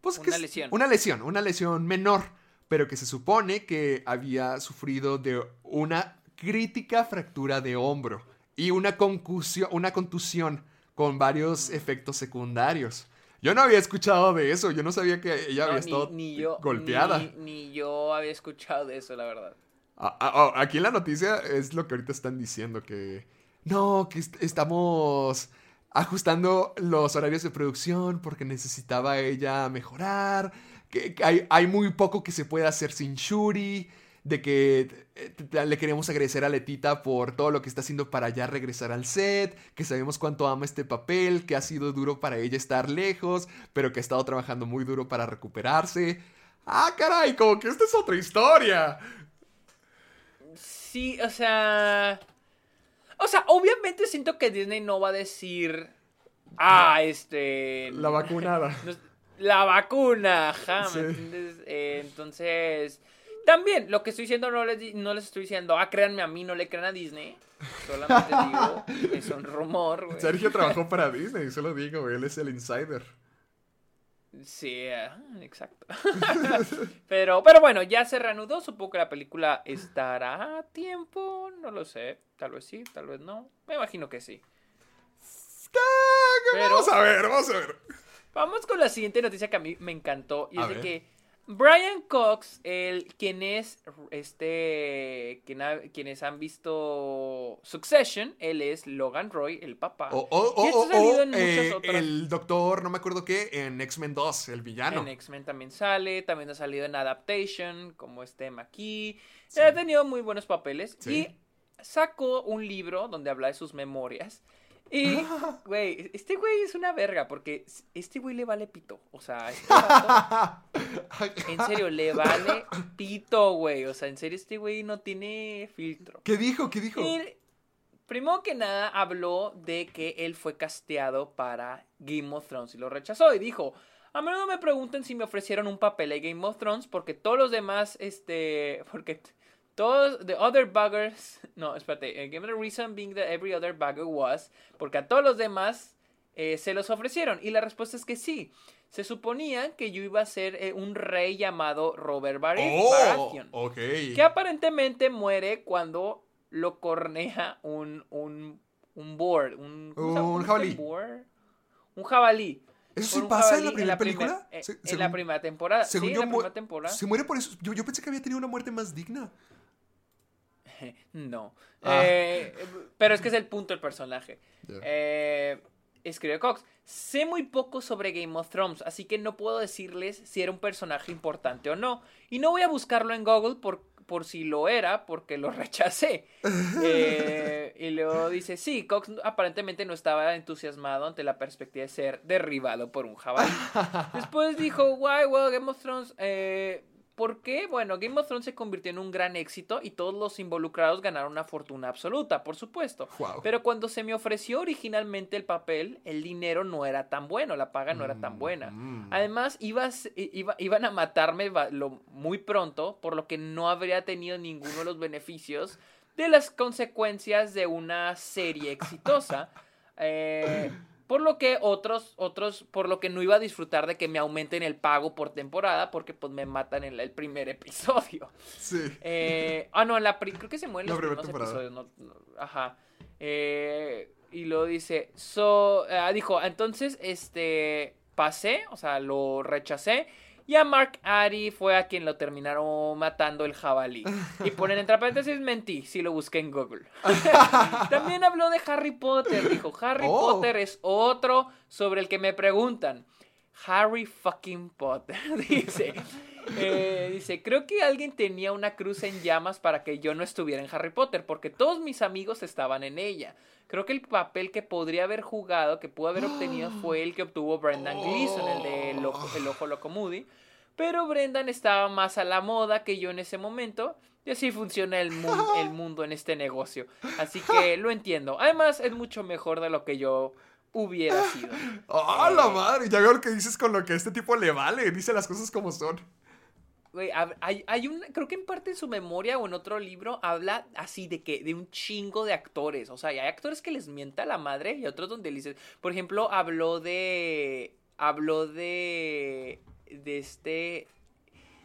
Pues, Una es- lesión. Una lesión, una lesión menor, pero que se supone que había sufrido de una crítica fractura de hombro y una concusión, una contusión con varios efectos secundarios. Yo no había escuchado de eso, yo no sabía que ella No, había ni- estado ni yo, golpeada. Ni, ni yo había escuchado de eso, la verdad. Ah, ah, ah, aquí en la noticia es lo que ahorita están diciendo, que no, que est- estamos ajustando los horarios de producción porque necesitaba ella mejorar, que, que hay, hay muy poco que se puede hacer sin Shuri, de que eh, le queremos agradecer a Letita por todo lo que está haciendo para ya regresar al set, que sabemos cuánto ama este papel, que ha sido duro para ella estar lejos, pero que ha estado trabajando muy duro para recuperarse. Ah, caray, como que esta es otra historia. Sí, o sea. O sea, obviamente siento que Disney no va a decir. Ah, este. La vacunada. La vacuna, ajá, Sí. ¿me entiendes? Eh, entonces. También, lo que estoy diciendo no les, no les estoy diciendo, ah, créanme a mí, no le crean a Disney. Solamente digo, es un rumor, güey. Sergio trabajó para Disney, solo digo, él es el insider. Sí, ah, exacto. pero, pero bueno, ya se reanudó. Supongo que la película estará a tiempo. No lo sé. Tal vez sí, tal vez no. Me imagino que sí. Pero- Vamos a ver, vamos a ver. Vamos con la siguiente noticia que a mí me encantó. Y A es de que Brian Cox, el, quien es este. Quien ha- quienes han visto Succession, él es Logan Roy, el papá. O, o, Y esto ha salido en muchas eh, otras. el doctor, no me acuerdo qué, en X-Men 2, el villano. En X-Men también sale, también ha salido en Adaptation, como este McKee. Ha tenido muy buenos papeles. Sí. Y sacó un libro donde habla de sus memorias. Y, güey, este güey es una verga, porque este güey le vale pito. O sea, este vato, en serio, le vale pito, güey. O sea, en serio, este güey no tiene filtro. ¿Qué dijo? ¿Qué dijo? Él, primero que nada, habló de que él fue casteado para Game of Thrones y lo rechazó. Y dijo: A menudo me preguntan si me ofrecieron un papel en Game of Thrones porque todos los demás, este. Porque todos, the other buggers. No, espérate. eh, me the reason being that every other bugger was. Porque a todos los demás eh, se los ofrecieron. Y la respuesta es que sí. Se suponía que yo iba a ser eh, un rey llamado Robert Bar- oh, Baratheon ok. que aparentemente muere cuando lo cornea un, un un boar, un. Un ¿Cómo se jabalí. dice boar? Un jabalí. ¿Eso sí un pasa en la primera primer- película? eh, en la primera temporada. Según sí, yo, en la primera temporada. Se muere por eso. Yo, yo pensé que había tenido una muerte más digna. No. Ah. Eh, pero es que es el punto del personaje. Ya. Eh, escribe Cox. Sé muy poco sobre Game of Thrones, así que no puedo decirles si era un personaje importante o no. Y no voy a buscarlo en Google por, por si lo era, porque lo rechacé. Eh, y luego dice, sí, Cox aparentemente no estaba entusiasmado ante la perspectiva de ser derribado por un jabalí. Después dijo, why, well, Game of Thrones... Eh, ¿Por qué? Bueno, Game of Thrones se convirtió en un gran éxito y todos los involucrados ganaron una fortuna absoluta, por supuesto. Wow. Pero cuando se me ofreció originalmente el papel, el dinero no era tan bueno, la paga no era tan buena. Mm. Además, ibas- iba- iban a matarme lo- muy pronto, por lo que no habría tenido ninguno de los beneficios de las consecuencias de una serie exitosa. Eh, por lo que otros, otros, por lo que no iba a disfrutar de que me aumenten el pago por temporada, porque pues me matan en el primer episodio. Sí. Eh, ah, no, en la creo que se mueren los primeros episodios. no- no, ajá. Eh, y luego dice, so, ah, dijo, entonces, este, pasé, o sea, lo rechacé. Y a Mark Addy fue a quien lo terminaron matando el jabalí. Y ponen entre paréntesis, mentí, si lo busqué en Google. También habló de Harry Potter. Dijo, Harry Oh. Potter es otro sobre el que me preguntan. Harry fucking Potter, dice. Eh, dice, creo que alguien tenía una cruz en llamas para que yo no estuviera en Harry Potter, porque todos mis amigos estaban en ella. Creo que el papel que podría haber jugado, que pudo haber obtenido, fue el que obtuvo Brendan Gleeson, el de El Ojo, el Ojo Loco Moody. Pero Brendan estaba más a la moda que yo en ese momento. Y así funciona el, mu- el mundo en este negocio. Así que lo entiendo. Además, es mucho mejor de lo que yo hubiera sido. ¡Ah, la Eh, madre! Ya veo lo que dices con lo que a este tipo le vale. Dice las cosas como son. Güey, hay, hay un, creo que en parte de su memoria o en otro libro habla así de que, de un chingo de actores. O sea, hay actores que les mienta la madre y otros donde dices, por ejemplo, habló de, habló de, de este,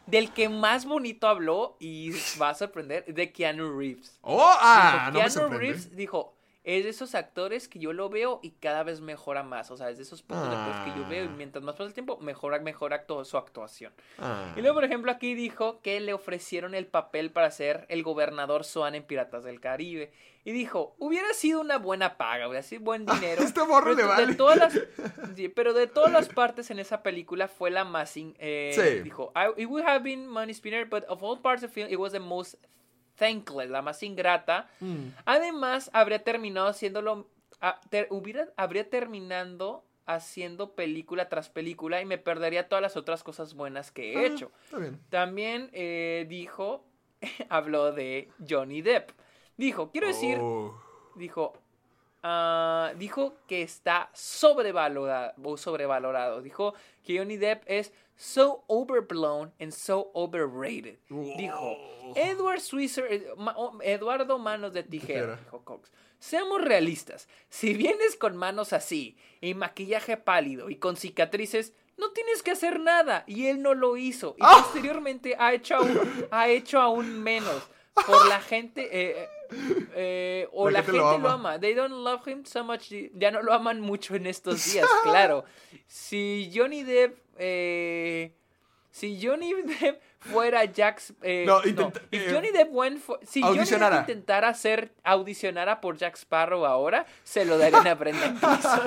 del que más bonito habló y va a sorprender, de Keanu Reeves. ¡Oh! ¡Ah! No Keanu. Reeves dijo, es de esos actores que yo lo veo y cada vez mejora más. O sea, es de esos pocos actores que yo veo y Ah. mientras más pasa el tiempo, mejora, mejora actu- su actuación. Ah. Y luego, por ejemplo, aquí dijo que le ofrecieron el papel para ser el gobernador Swan en Piratas del Caribe. Y dijo, hubiera sido una buena paga, hubiera sido buen dinero. Este morro pero de todas las, sí, pero de todas las partes en esa película fue la más... in- eh, Sí. Dijo, "I- it would have been money spinner, but of all parts of the film, it was the most thankless, la más ingrata. Mm. Además, habría terminado haciéndolo. ter- hubiera, habría terminando haciendo película tras película y me perdería todas las otras cosas buenas que he Ah, hecho. Está bien. También eh, dijo, habló de Johnny Depp. Dijo, quiero decir, Oh. dijo, ah, dijo que está sobrevalorado, o sobrevalorado. Dijo que Johnny Depp es so overblown and so overrated. Dijo, Edward Swisher, eh, oh, Eduardo Manos de Tijera, dijo Cox. Seamos realistas, si vienes con manos así, y maquillaje pálido y con cicatrices, no tienes que hacer nada. Y él no lo hizo. Y ¡Ah! posteriormente ha hecho aún, ha hecho aún menos. Por la gente, eh, eh, o La la, gente gente, lo lo, ama. ama. They don't love him so much. Ya no lo aman mucho en estos días, claro. Si Johnny Depp, eh, si Johnny Depp fuera Jack, eh, No, no, if eh, Johnny Depp went for- si Johnny Depp intentara hacer, audicionara por Jack Sparrow ahora, se lo darían a Brendan Gleeson.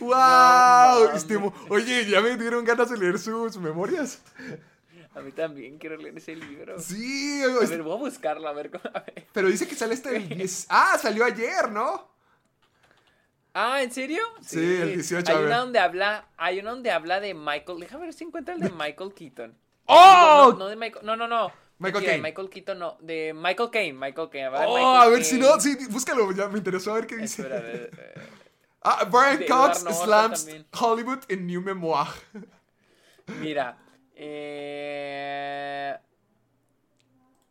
¡Wow! mames. Este Oye, ya me dieron ganas de leer sus memorias. A mí también quiero leer ese libro. Sí, A ver, voy a buscarlo, a ver cómo. a ver. pero dice que sale este el 10. Ah, salió ayer, ¿no? Ah, ¿en serio? Sí, el 18, Hay una donde habla, hay una donde habla de Michael. Déjame ver si encuentra el de Michael Keaton. ¡Oh! No, no de Michael, no, no, no. Michael Caine. Michael Keaton no, de Michael Caine, Michael Caine. Oh, Michael a ver si no, sí, búscalo, ya me interesó a ver qué dice. Espera, a ver, eh, Ah, Brian Cox slams. Hollywood en New Memoir. Mira, eh,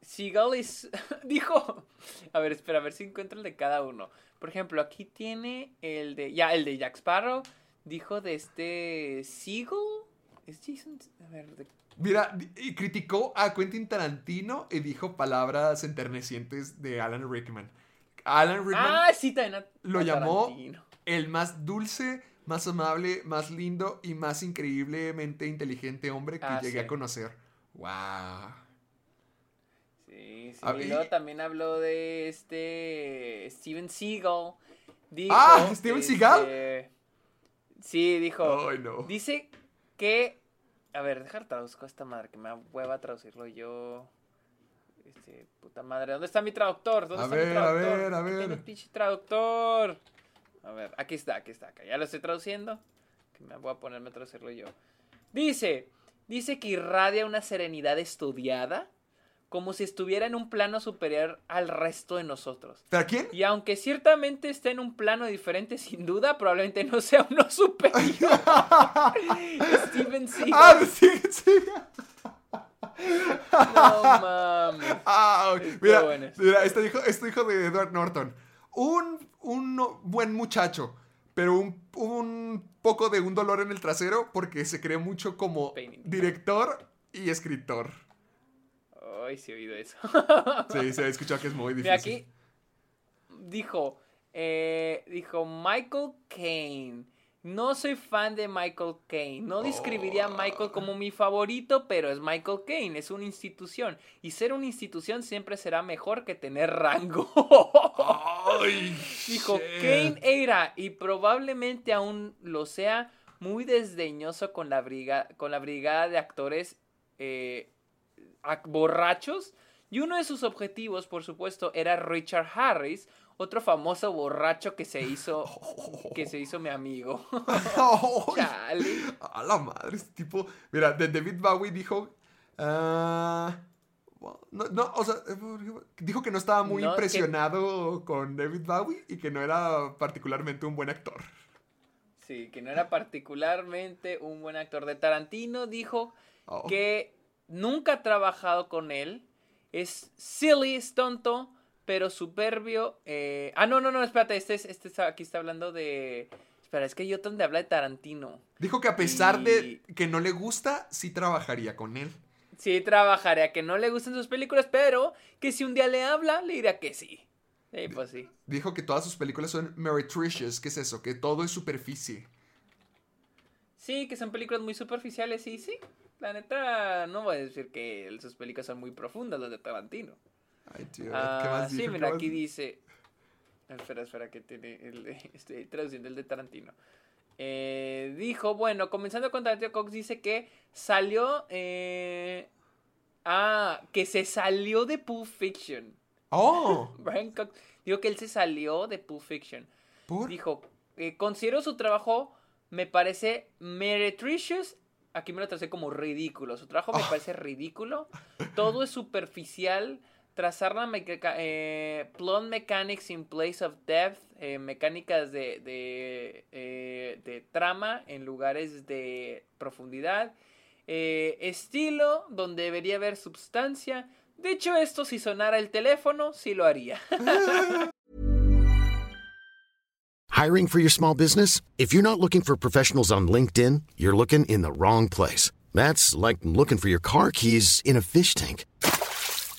Seagull es, dijo, a ver, espera, a ver si encuentro el de cada uno. Por ejemplo, aquí tiene el de, ya, el de Jack Sparrow, dijo de este Seagull, es Jason, a ver, de- Mira, y criticó a Quentin Tarantino y dijo palabras enternecientes de Alan Rickman. Alan Rickman Ah, sí, también. a- lo a llamó el más dulce, más amable, más lindo y más increíblemente inteligente hombre que Ah, llegué sí. a conocer. ¡Wow! Sí, sí. A y ver. luego también habló de este. Steven Seagal. Dijo, Ah, ¿Steven Seagal? este, Sí, dijo. ¡Ay, no! Dice que. A ver, dejar traduzco esta madre, que me hueva traducirlo yo. Este, puta madre, ¿dónde está mi traductor? ¿Dónde A está ver, mi a traductor? ver, a ver. tiene el pinche traductor. A ver, aquí está, aquí está, acá. Ya lo estoy traduciendo. Que me voy a ponerme a traducirlo yo. Dice, dice que irradia una serenidad estudiada, como si estuviera en un plano superior al resto de nosotros. ¿Pero quién? Y aunque ciertamente esté en un plano diferente, sin duda, probablemente no sea uno superior. Steven Seagal. ¡Ah, sí, sí! No mames. Ah, mira, bueno. mira, este hijo, este hijo de Edward Norton. Un, un buen muchacho, pero un, un poco de un dolor en el trasero porque se cree mucho como director y escritor. Ay, sí he oído eso. Sí, se ha escuchado que es muy Mira, difícil. aquí dijo, eh, dijo Michael Caine. No soy fan de Michael Caine. No describiría a Michael como mi favorito, pero es Michael Caine. Es una institución. Y ser una institución siempre será mejor que tener rango. Ay, Dijo. Kane era, y probablemente aún lo sea, muy desdeñoso con la, briga- con la brigada de actores eh, ac- borrachos. Y uno de sus objetivos, por supuesto, era Richard Harris, otro famoso borracho que se hizo, que se hizo mi amigo. Chale. a la madre, este tipo. Mira, de David Bowie dijo. ah, no, no, o sea, dijo que no estaba muy No, que- impresionado con David Bowie y que no era particularmente un buen actor. Sí, que no era particularmente un buen actor de Tarantino. Dijo Oh. que nunca ha trabajado con él. Es silly, es tonto, pero superbio. eh, Ah, no, no, no, espérate, este, es, este está- aquí está hablando de... Espera, es que yo donde habla de Tarantino. Dijo que a pesar de Y- que no le gusta, sí trabajaría con él. Sí, trabajaría, que no le gustan sus películas, pero que si un día le habla, le dirá que sí. Sí, pues sí. Dijo que todas sus películas son meretricious. ¿Qué es eso? Que todo es superficie. Sí, que son películas muy superficiales, sí, sí. La neta, no voy a decir que sus películas son muy profundas, las de Tarantino. Ay, tío, ¿qué Ah, sí, mira, ¿Qué más aquí dice. Espera, espera, que tiene. El, de- estoy traduciendo el de Tarantino. Eh, dijo, bueno, comenzando con Tarantino, Cox dice que salió. eh, ah, que se salió de Pulp Fiction. ¡Oh! Brian Cox dijo que él se salió de Pulp Fiction. ¿Por? Dijo, eh, considero su trabajo, me parece meretricious. Aquí me lo tracé como ridículo. Su trabajo me Oh. parece ridículo. Todo es superficial. Trazar la meca- eh, mechanics in place of depth. eh, mecánicas de, de, eh, de trama en lugares de profundidad. estilo donde debería haber substancia. De hecho, esto si sonara el teléfono, sí lo haría. Hiring for your small business? If you're not looking for professionals on LinkedIn, you're looking in the wrong place. That's like looking for your car keys in a fish tank.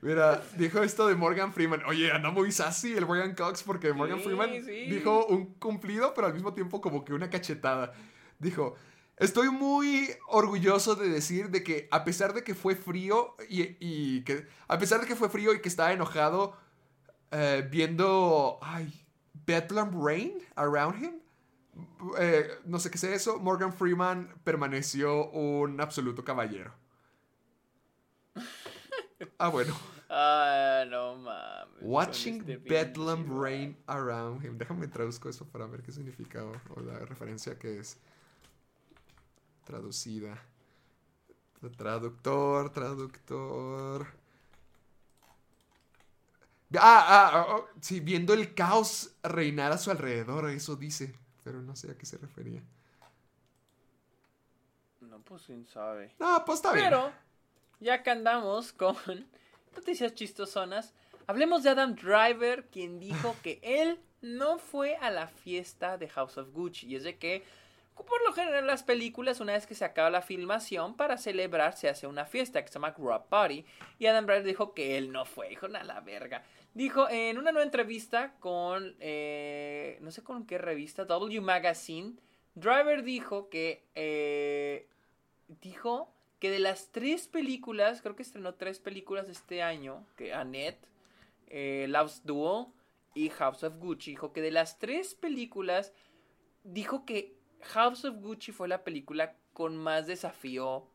Mira, dijo esto de Morgan Freeman. Oye, anda muy sassy el Morgan Cox porque Morgan Sí, Freeman sí. dijo un cumplido, pero al mismo tiempo como que una cachetada. Dijo, estoy muy orgulloso de decir de que a pesar de que fue frío y, y que a pesar de que fue frío y que estaba enojado eh, viendo, ay, Bedlam Rain around him. eh, no sé qué sea eso. Morgan Freeman permaneció un absoluto caballero. Ah, bueno. Ah, no mames. Watching este Bedlam pinche rain around him. Déjame traduzco eso para ver qué significa o, la referencia que es traducida. Traductor, traductor. Ah, ah, ah, oh, sí, viendo el caos reinar a su alrededor, eso dice. Pero no sé a qué se refería. Bueno, pues quién sabe. No, pues está bien. Pero, ya que andamos con noticias chistosonas, hablemos de Adam Driver, quien dijo que él no fue a la fiesta de House of Gucci. Y es de que, por lo general, en las películas, una vez que se acaba la filmación, para celebrar se hace una fiesta que se llama Grow Up Party. Y Adam Driver dijo que él no fue. Dijo, a la verga. Dijo en una nueva entrevista con, eh, no sé con qué revista, W Magazine, Driver dijo que, eh, dijo que de las tres películas, creo que estrenó tres películas este año, que Annette, eh, Love's Duel y House of Gucci, dijo que de las tres películas, dijo que House of Gucci fue la película con más desafío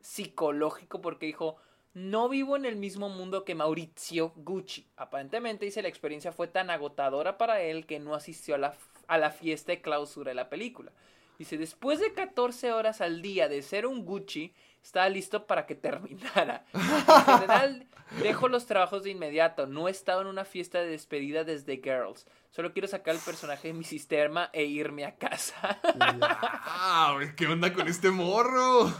psicológico porque dijo, no vivo en el mismo mundo que Maurizio Gucci. Aparentemente dice la experiencia fue tan agotadora para él que no asistió a la, a la fiesta de clausura de la película. Dice, después de 14 horas al día de ser un Gucci, estaba listo para que terminara. En general, dejo los trabajos de inmediato. No he estado en una fiesta de despedida desde Girls. Solo quiero sacar el personaje de mi sistema e irme a casa. Wow, ¿Qué onda con este morro?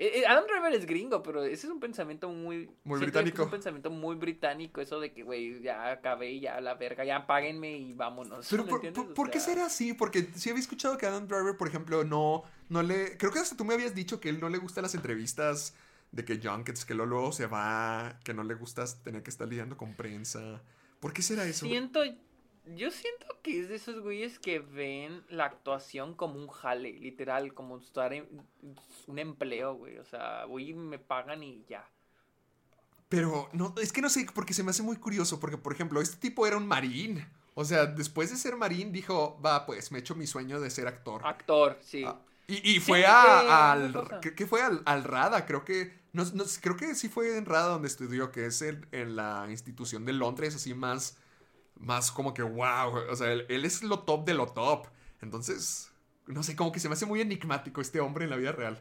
Eh, eh, Adam Driver es gringo, pero ese es un pensamiento muy... Muy británico. Es un pensamiento muy británico, eso de que, güey, ya acabé, ya la verga, ya páguenme y vámonos. Pero ¿me por, qué será así? Porque sí había escuchado que Adam Driver, por ejemplo, no, no le... Creo que hasta tú me habías dicho que él no le gustan las entrevistas de que junkets, que luego, luego se va, que no le gusta tener que estar lidiando con prensa. ¿Por qué será eso? Siento, yo siento que es de esos güeyes que ven la actuación como un jale, literal, como estar en un empleo, güey. O sea, voy y me pagan y ya. Pero no, es que no sé, porque se me hace muy curioso, porque por ejemplo, este tipo era un marín. O sea, después de ser marín dijo, va, pues me echo mi sueño de ser actor. Actor, sí. Ah, y, y fue Sí, a- eh, al. una cosa. ¿qué, qué fue al, al RADA? Creo que. No, no, creo que sí fue en RADA donde estudió, que es en, en la institución de Londres, así más. Más como que wow. O sea, él, él es lo top de lo top. Entonces. No sé, como que se me hace muy enigmático este hombre en la vida real.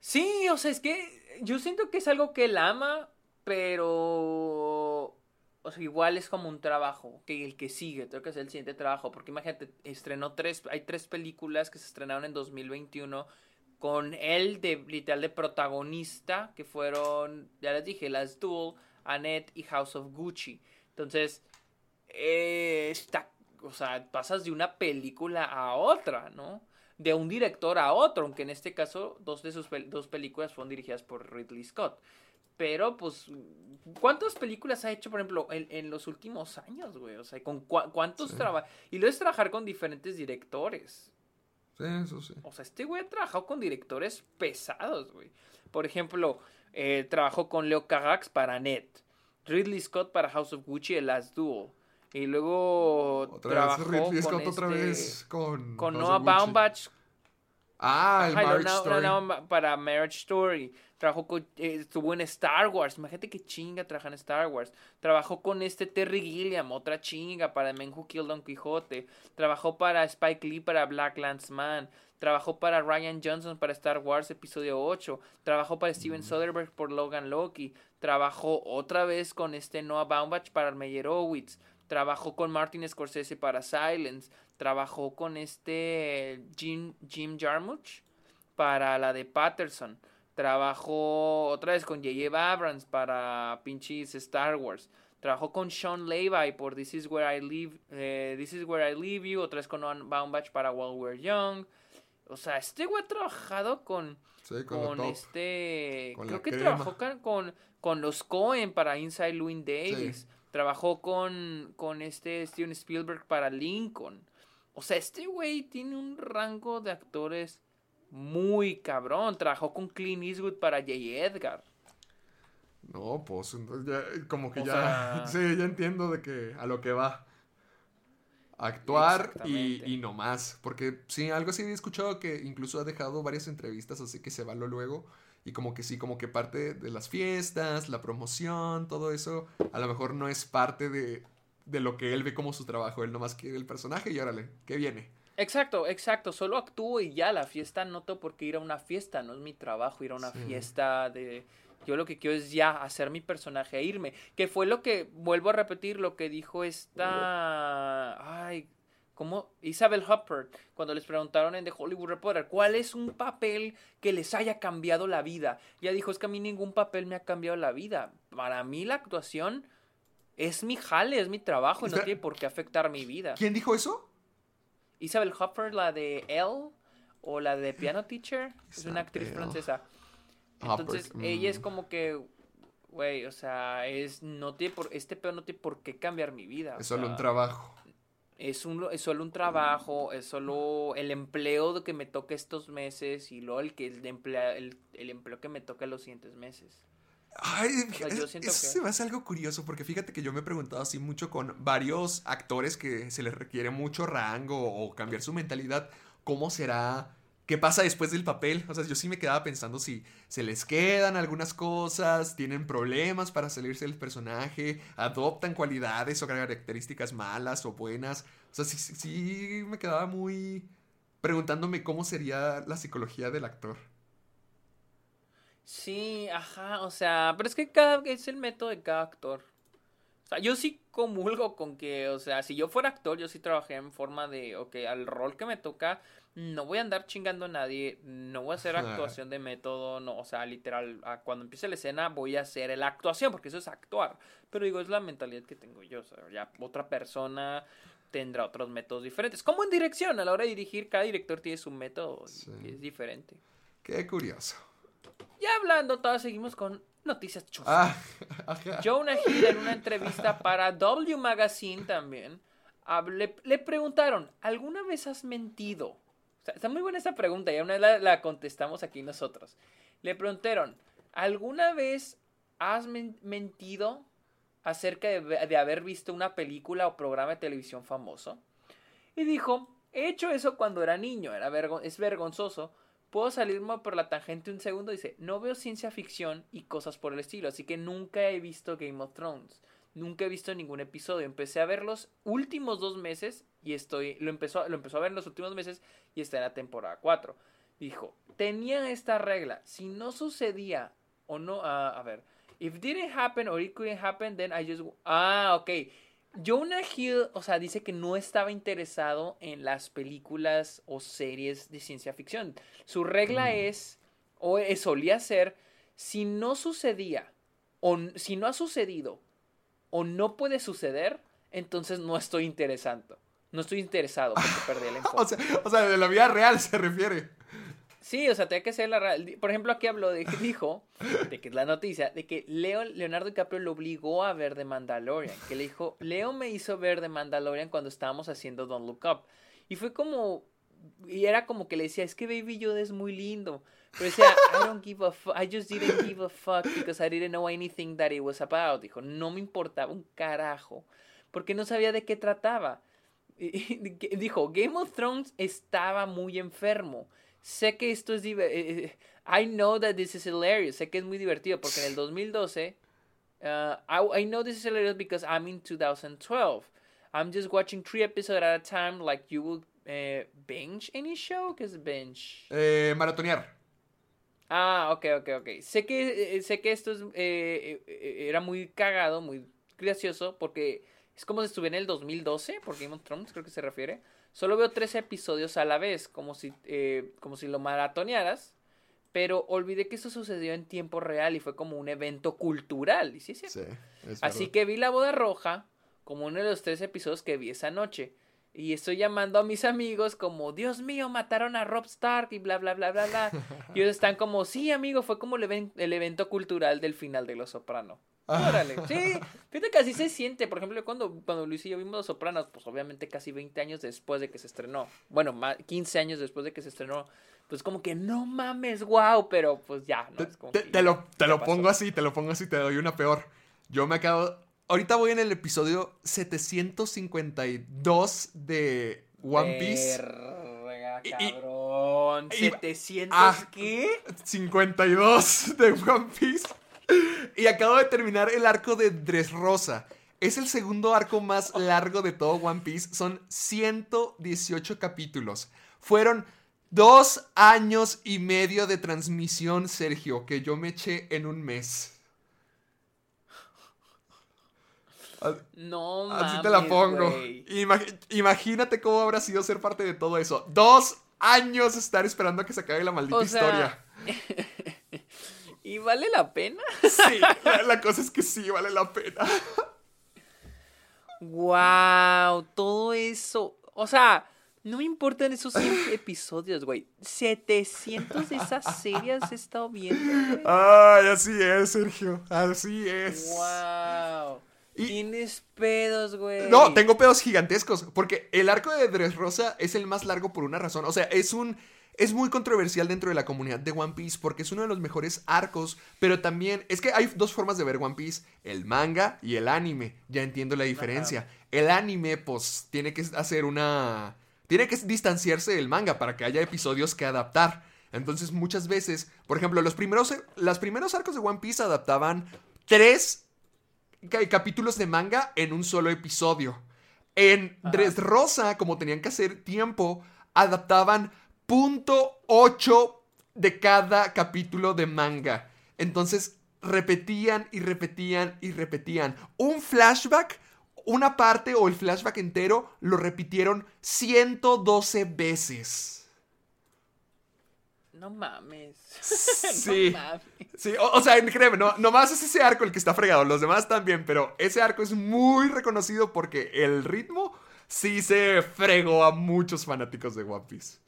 Sí, o sea, es que yo siento que es algo que él ama, pero... O sea, igual es como un trabajo, que el que sigue, tengo que hacer el siguiente trabajo, porque imagínate, estrenó tres, hay tres películas que se estrenaron en 2021 con él de literal de protagonista, que fueron, ya les dije, Las Duel, Annette y House of Gucci. Entonces, eh, está, o sea, pasas de una película a otra, ¿no? De un director a otro, aunque en este caso dos de sus pel- dos películas fueron dirigidas por Ridley Scott. Pero, pues, ¿cuántas películas ha hecho, por ejemplo, en, en los últimos años, güey? O sea, ¿con cua- cuántos Sí. trabajos? Y luego es trabajar con diferentes directores. Sí, eso sí. O sea, este güey ha trabajado con directores pesados, güey. Por ejemplo, eh, trabajó con Leo Carax para Net. Ridley Scott para House of Gucci, The Last Duel. Y luego Otra trabajó vez Ridley con Scott, otra este- vez con. Con Noah. Baumbach Ah, el Ajá, Marriage na- Story. na- na- para Marriage Story. Trabajó con, eh, estuvo en Star Wars. Imagínate qué chinga trabaja en Star Wars. Trabajó con este Terry Gilliam, otra chinga para Man Who Killed Don Quijote. Trabajó para Spike Lee para Black Landsman. Trabajó para Ryan Johnson para Star Wars Episodio 8. Trabajó para Steven Soderbergh por Logan Loki. Trabajó otra vez con este Noah Baumbach para Meyerowitz. Trabajó con Martin Scorsese para Silence. Trabajó con este Jim, Jim Jarmusch para la de Patterson. Trabajó otra vez con J.J. Abrams para pinches Star Wars. Trabajó con Sean Levi por This Is Where I Live, eh, This Is Where I Leave You. Otra vez con Noah Baumbach para While We're Young. O sea, este güey ha trabajado con, Sí, con, con, lo top. este. Con creo que crema. trabajó con, con, los Cohen para Inside Louis Davis. Trabajó con, con este Steven Spielberg para Lincoln. O sea, este güey tiene un rango de actores muy cabrón. Trabajó con Clint Eastwood para J. Edgar. No, pues entonces ya, como que O ya, sea- sí, ya entiendo de que a lo que va. Actuar y, y no más. Porque sí, algo así he escuchado que incluso ha dejado varias entrevistas, así que se va lo luego. Y como que sí, como que parte de las fiestas, la promoción, todo eso, a lo mejor no es parte de, de lo que él ve como su trabajo. Él nomás quiere el personaje y órale, ¿qué viene? Exacto, exacto. Solo actúo y ya. La fiesta no tengo por qué ir a una fiesta. No es mi trabajo ir a una Sí. fiesta de... Yo lo que quiero es ya hacer mi personaje e irme. Que fue lo que, vuelvo a repetir, lo que dijo esta... Ay, como Isabel Huppert, cuando les preguntaron en The Hollywood Reporter, ¿cuál es un papel que les haya cambiado la vida? Ya dijo, es que a mí ningún papel me ha cambiado la vida. Para mí la actuación es mi jale, es mi trabajo y no tiene por qué afectar mi vida. ¿Quién dijo eso? Isabel Huppert, la de Elle o la de Piano Teacher, es una actriz francesa. Entonces, ella es mm. como que, güey, o sea, es, no tiene por, este pedo no tiene por qué cambiar mi vida. Es solo un trabajo es, un, es solo un trabajo, es solo el empleo que me toca estos meses y luego el, que el, empleo, el, empleo que me toca los siguientes meses. Ay, eso se me hace algo curioso porque fíjate que yo me he preguntado así mucho con varios actores que se les requiere mucho rango o cambiar su mentalidad, ¿cómo será ¿Qué pasa después del papel? O sea, yo sí me quedaba pensando si se les quedan algunas cosas, tienen problemas para salirse del personaje, adoptan cualidades o características malas o buenas. O sea, sí, sí me quedaba muy preguntándome cómo sería la psicología del actor. Sí, ajá, o sea, pero es que cada es el método de cada actor. O sea, yo sí comulgo con que, o sea, si yo fuera actor, yo sí trabajé en forma de, ok, al rol que me toca, no voy a andar chingando a nadie, no voy a hacer actuación de método, no, o sea, literal, cuando empiece la escena voy a hacer la actuación, porque eso es actuar. Pero digo, es la mentalidad que tengo yo, o sea, ya otra persona tendrá otros métodos diferentes. Como en dirección, a la hora de dirigir, cada director tiene su método y es diferente. Qué curioso. Ya hablando, todos seguimos con noticias chuscas. Ah, Jonah Hill en una entrevista para W Magazine también, le preguntaron, ¿alguna vez has mentido? Está muy buena esa pregunta y una vez la, contestamos aquí nosotros. Le preguntaron, ¿alguna vez has mentido acerca de, haber visto una película o programa de televisión famoso? Y dijo, he hecho eso cuando era niño, era es vergonzoso. Puedo salirme por la tangente un segundo. Dice, no veo ciencia ficción y cosas por el estilo, así que nunca he visto Game of Thrones. Nunca he visto ningún episodio. Empecé a ver los últimos dos meses y estoy, lo empezó, lo empezó a ver en los últimos meses y está en la temporada 4. Dijo, tenía esta regla, si no sucedía o no, ah, a ver, if didn't happen or it couldn't happen, then I just, ah, ok. Jonah Hill, o sea, dice que no estaba interesado en las películas o series de ciencia ficción. Su regla mm. es, o solía ser, si no sucedía, o si no ha sucedido, o no puede suceder, entonces no estoy interesado. No estoy interesado porque perdí el enfoque. o, sea, o sea, de la vida real se refiere. Sí, o sea, tiene que ser la real. Por ejemplo, aquí habló de que dijo, de que es la noticia, de que Leo, Leonardo DiCaprio lo obligó a ver The Mandalorian. Que le dijo, Leo me hizo ver The Mandalorian cuando estábamos haciendo Don't Look Up. Y fue como, y era como que le decía, es que Baby Yoda es muy lindo. Pero decía, I don't give a fuck, I just didn't give a fuck because I didn't know anything that it was about. Dijo, no me importaba un carajo, porque no sabía de qué trataba. dijo, Game of Thrones estaba muy enfermo. Sé que esto es divertido. Eh, eh, I know that this is hilarious. Sé que es muy divertido porque en el 2012. Uh, I, I know this is hilarious because I'm in 2012. I'm just watching three episodes at a time, like you will uh, binge any show. ¿Qué es binge? Eh, maratonear. Ah, ok, ok, ok. Sé que, sé que esto es, era muy cagado, muy gracioso, porque es como si estuviera en el 2012, por Game of Thrones creo que se refiere. Solo veo tres episodios a la vez, como si, eh, como si lo maratonearas. Pero olvidé que eso sucedió en tiempo real y fue como un evento cultural. ¿sí, sí? sí Así que vi La Boda Roja como uno de los tres episodios que vi esa noche. Y estoy llamando a mis amigos como, Dios mío, mataron a Rob Stark y bla, bla, bla, bla, bla. y ellos están como, sí, amigo, fue como el, el evento cultural del final de Los Soprano. Órale. Sí, fíjate que así se siente. Por ejemplo, cuando, cuando Luis y yo vimos Los Sopranos, pues obviamente casi 20 años después de que se estrenó. Bueno, más, 15 años después de que se estrenó. Pues como que no mames, wow, pero pues ya, ¿no? te, lo, te lo pongo así, te lo pongo así, te doy una peor. Yo me acabo. Ahorita voy en el episodio 752 de One Piece. Verga, cabrón. Y, ¿700 ah, qué? 52 de One Piece. Y acabo de terminar el arco de Dressrosa. Es el segundo arco más largo de todo One Piece. Son 118 capítulos. Fueron dos años y medio de transmisión, Sergio, que yo me eché en un mes. No Así mames, te la pongo. Imag- imagínate cómo habrá sido ser parte de todo eso. Dos años estar esperando a que se acabe la maldita O sea, historia. ¿Y vale la pena? Sí, la, la cosa es que sí, vale la pena. Wow, todo eso. O sea, no me importan esos 100 episodios, güey. 700 de esas series he estado viendo, güey. Ay, así es, Sergio. Así es. Wow. Y- Tienes pedos, güey. No, tengo pedos gigantescos. Porque el arco de Dressrosa es el más largo por una razón. O sea, es un. Es muy controversial dentro de la comunidad de One Piece porque es uno de los mejores arcos, pero también es que hay dos formas de ver One Piece, el manga y el anime. Ya entiendo la diferencia. El anime pues tiene que hacer una tiene que distanciarse del manga para que haya episodios que adaptar. Entonces, muchas veces, por ejemplo, los primeros los primeros arcos de One Piece adaptaban tres capítulos de manga en un solo episodio. En. Dressrosa, como tenían que hacer tiempo, adaptaban punto ocho de cada capítulo de manga. Entonces repetían y repetían y repetían. Un flashback, una parte o el flashback entero lo repitieron 112 veces. No mames. Sí. No mames. Sí, o, o sea, créeme, no, nomás es ese arco el que está fregado, los demás también, pero ese arco es muy reconocido porque el ritmo sí se fregó a muchos fanáticos de One Piece.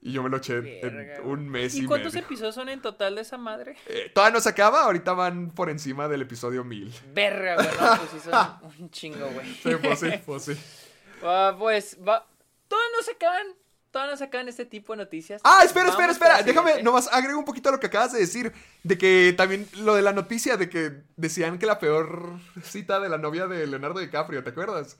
Y yo me lo eché Verga, en un mes y, ¿Y cuántos medio. episodios son en total de esa madre? Eh, todavía no se acaba, ahorita van por encima del episodio 1000. Verga, güey. No, pues sí son un chingo, güey. Sí, pues sí, pues sí. Ah, pues, va. Todas no se acaban. Todas no se acaban este tipo de noticias. Ah, espera, espera, Vamos espera. Déjame, nomás agrego un poquito a lo que acabas de decir. De que también lo de la noticia de que decían que la peor cita de la novia de Leonardo DiCaprio, ¿te acuerdas?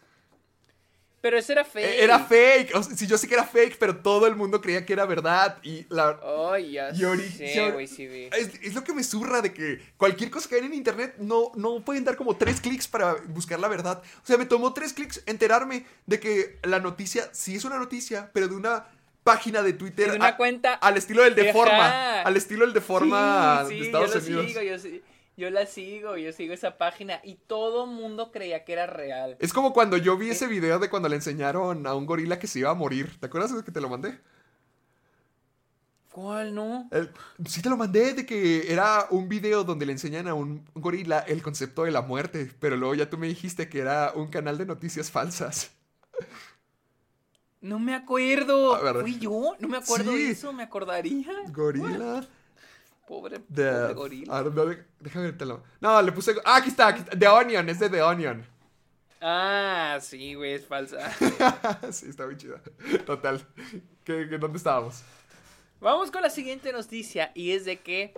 Pero ese era fake. Era fake. O sea, sí, yo sé que era fake, pero todo el mundo creía que era verdad. Y la. Ay, ya Y sé, güey, sí vi. Es, es lo que me zurra de que cualquier cosa que hay en internet no, no pueden dar como tres clics para buscar la verdad. O sea, me tomó tres clics enterarme de que la noticia sí es una noticia, pero de una página de Twitter. De una a- cuenta Al estilo del Ajá. Deforma. Al estilo del Deforma Sí, sí, de Estados yo lo Unidos. Sigo, yo, sí- yo la sigo, yo sigo esa página y todo mundo creía que era real. Es como cuando yo vi Eh. ese video de cuando le enseñaron a un gorila que se iba a morir. ¿Te acuerdas de que te lo mandé? ¿Cuál no? El- sí te lo mandé de que era un video donde le enseñan a un gorila el concepto de la muerte, pero luego ya tú me dijiste que era un canal de noticias falsas. No me acuerdo. A ver. ¿Fui yo? No me acuerdo Sí. de eso, me acordaría. Gorila Pobre, de... pobre gorila. No, de- déjame vértelo. No, le puse... Ah, aquí está, aquí está. The Onion, es de The Onion. Ah, sí, güey, es falsa. sí, está muy chida. Total. ¿Qué, qué- dónde estábamos? Vamos con la siguiente noticia y es de que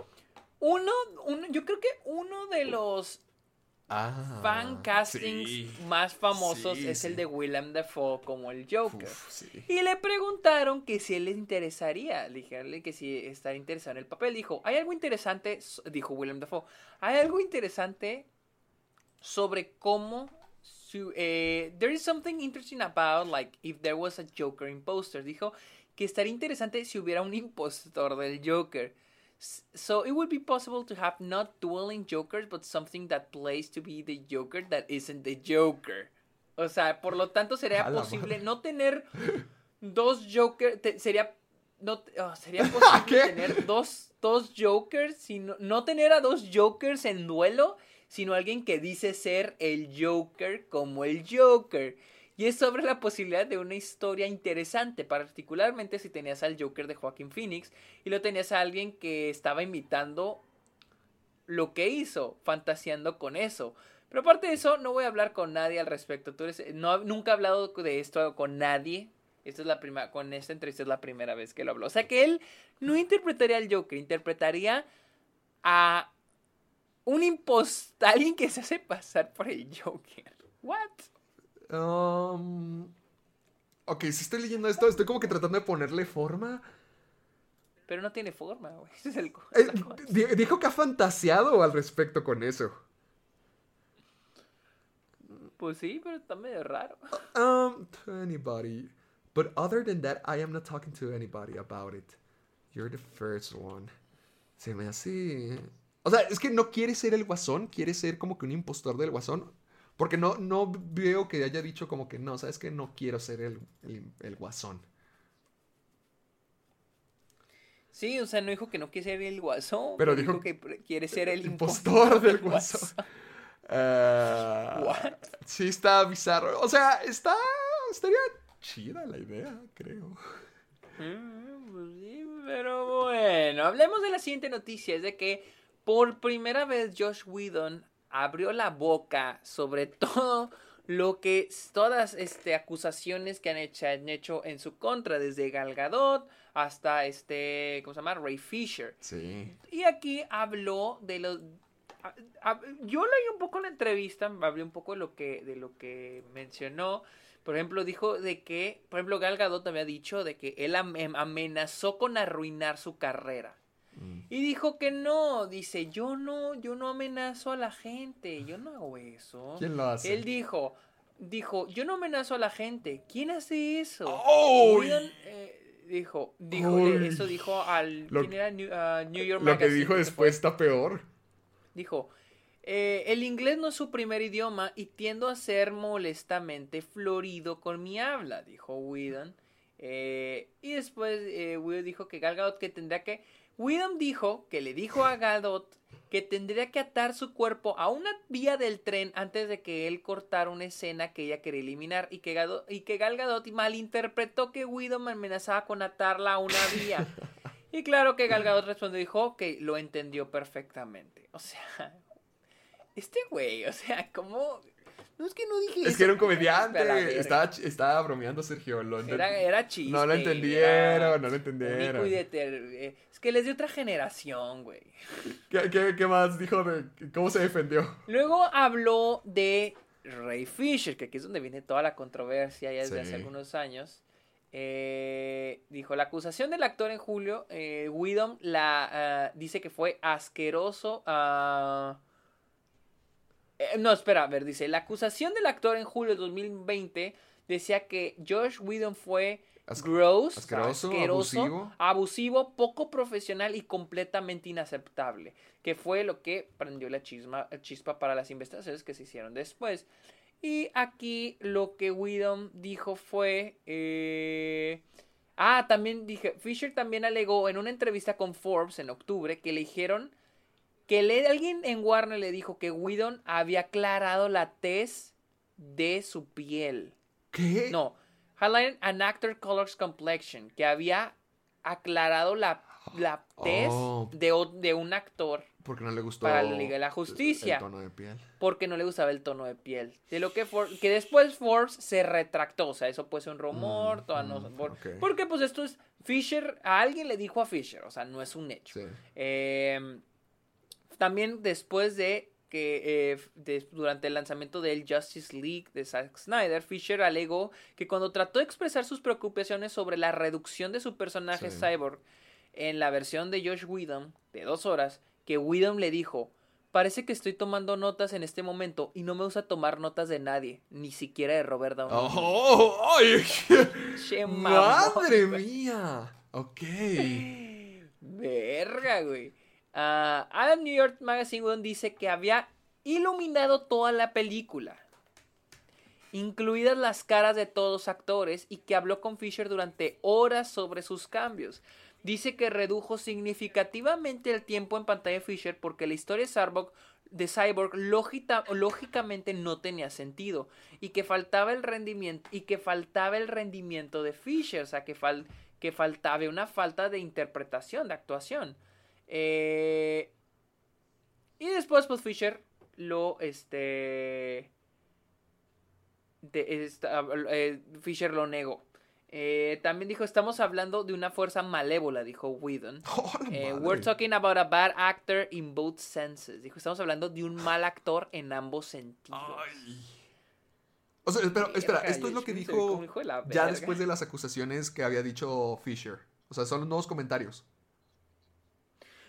uno, uno yo creo que uno de los Ah. fan castings sí. más famosos Sí, es sí. el de Willem Dafoe como el Joker. Uf. Y le preguntaron que si él le interesaría, le dijeron que si estaría interesado en el papel. Dijo, hay algo interesante, dijo Willem Dafoe, hay algo interesante sobre cómo... su- eh, there is something interesting about, like, if there was a Joker imposter. Dijo que estaría interesante si hubiera un impostor del Joker. So it would be possible to have not dueling Jokers, but something that plays to be the Joker that isn't the Joker. O sea, por lo tanto sería posible no tener dos Jokers, sería no oh, sería posible ¿Qué? tener dos, dos Jokers, sino, no tener a dos Jokers en duelo, sino alguien que dice ser el Joker como el Joker. Y es sobre la posibilidad de una historia interesante, particularmente si tenías al Joker de Joaquín Phoenix y lo tenías a alguien que estaba imitando lo que hizo, fantaseando con eso. Pero aparte de eso, no voy a hablar con nadie al respecto. Tú no, nunca he hablado de esto con nadie. Esta es la primera, con esta entrevista es la primera vez que lo hablo. O sea que él no interpretaría al Joker, interpretaría a un impostor, alguien que se hace pasar por el Joker. What? Um, ok, si estoy leyendo esto, estoy como que tratando de ponerle forma. Pero no tiene forma, güey. Ese es el Eh, di- dijo que ha fantaseado al respecto con eso. Pues sí, pero está medio raro. Um, to anybody. But other than that, I am not talking to anybody about it. You're the first one. Se me hace. O sea, es que no quiere ser el guasón, quiere ser como que un impostor del guasón. Porque no, no veo que haya dicho como que no, sabes que no quiero ser el, el, el guasón. Sí, o sea, no dijo que no quiere ser el guasón. Pero dijo, dijo que quiere ser el impostor del guasón. Ah, What? sí, está bizarro. O sea, está. Estaría chida la idea, creo. Mm, pues sí, pero bueno, hablemos de la siguiente noticia, es de que por primera vez Josh Whedon abrió la boca sobre todo lo que todas este acusaciones que han hecho, han hecho en su contra, desde Gal Gadot hasta este, ¿cómo se llama? Ray Fisher. Sí. Y aquí habló de los a- a- yo leí un poco la entrevista, hablé un poco de lo que de lo que mencionó. Por ejemplo, dijo de que, por ejemplo, Gal Gadot había dicho de que él em- amenazó con arruinar su carrera. Mm. Y dijo que no, dice, "Yo no, yo no amenazo a la gente, yo no hago eso." ¿Quién lo hace? Él dijo, dijo, "Yo no amenazo a la gente. ¿Quién hace eso?" Eh, dijo, dijo, Uy. eso dijo al Lo- ¿quién era? New, ah, New York Lo que Magazine, dijo después está peor. Dijo, "Eh, el inglés no es su primer idioma y tiendo a ser molestamente florido con mi habla, dijo Whedon. Eh, y después eh, dijo que Gal Gadot que tendría que... Whedon dijo que le dijo a Gadot que tendría que atar su cuerpo a una vía del tren antes de que él cortara una escena que ella quería eliminar y que, Gal Gadot malinterpretó que Whedon me amenazaba con atarla a una vía. Y claro que Gal Gadot respondió y dijo que lo entendió perfectamente. O sea, este güey, o sea, ¿cómo? No es que no dije Es eso, que era un comediante. Estaba, bromeando Sergio. Lo Era, era chiste. No lo era entendieron, no lo entendieron. eh, Es que les de otra generación, güey. ¿Qué, qué, qué más dijo de cómo se defendió? Luego habló de Ray Fisher, que aquí es donde viene toda la controversia ya desde Sí. hace algunos años. Eh, dijo, la acusación del actor en julio, eh, Whedon la, ah, dice que fue asqueroso. ah, eh, no, espera, a ver, dice, la acusación del actor en julio de 2020 decía que Josh Whedon fue As- gross, asqueroso, asqueroso, abusivo. abusivo, poco profesional y completamente inaceptable, que fue lo que prendió la chisma, chispa para las investigaciones que se hicieron después. Y aquí lo que Whedon dijo fue... eh, Ah, también dije, Fisher también alegó en una entrevista con Forbes en octubre que le dijeron que le- alguien en Warner le dijo que Whedon había aclarado la tez de su piel. ¿Qué? No, highlighted an actor colors complexion, que había aclarado la, la tez Oh. de, de un actor Porque no le gustó. Para la Liga de la Justicia. El tono de piel. porque no le gustaba el tono de piel. De lo que, For- que después Forbes se retractó. O sea, eso puede ser un rumor. Mm, toda no- mm, por-. Porque pues esto es Fisher. A alguien le dijo a Fisher. O sea, no es un hecho. Sí. Eh, también después de que eh, de- durante el lanzamiento del Justice League de Zack Snyder, Fisher alegó que cuando trató de expresar sus preocupaciones sobre la reducción de su personaje Sí. Cyborg en la versión de Josh Whedon de dos horas, que Whedon le dijo, parece que estoy tomando notas en este momento y no me gusta tomar notas de nadie, ni siquiera de Robert Downey. ¡Oh! ¡Ay! Che, mamón, ¡Madre güey. mía! Ok. Verga, güey. Ah, Adam New York Magazine dice que había iluminado toda la película, incluidas las caras de todos los actores, y que habló con Fisher durante horas sobre sus cambios. Dice que redujo significativamente el tiempo en pantalla de Fisher porque la historia de Cyborg, de Cyborg lógica- lógicamente no tenía sentido y que faltaba el rendimiento y que faltaba el rendimiento de Fisher, o sea que, que faltaba una falta de interpretación, de actuación. Eh, y después, pues Fisher lo, este, de- esta- eh, Fisher lo negó. Eh, también dijo, estamos hablando de una fuerza malévola, dijo Whedon. ¡Oh, Eh, we're talking about a bad actor in both senses. Dijo, estamos hablando de un mal actor en ambos sentidos. Ay. O sea, pero, espera, esto es lo que dijo ya después de las acusaciones que había dicho Fisher. O sea, son los nuevos comentarios.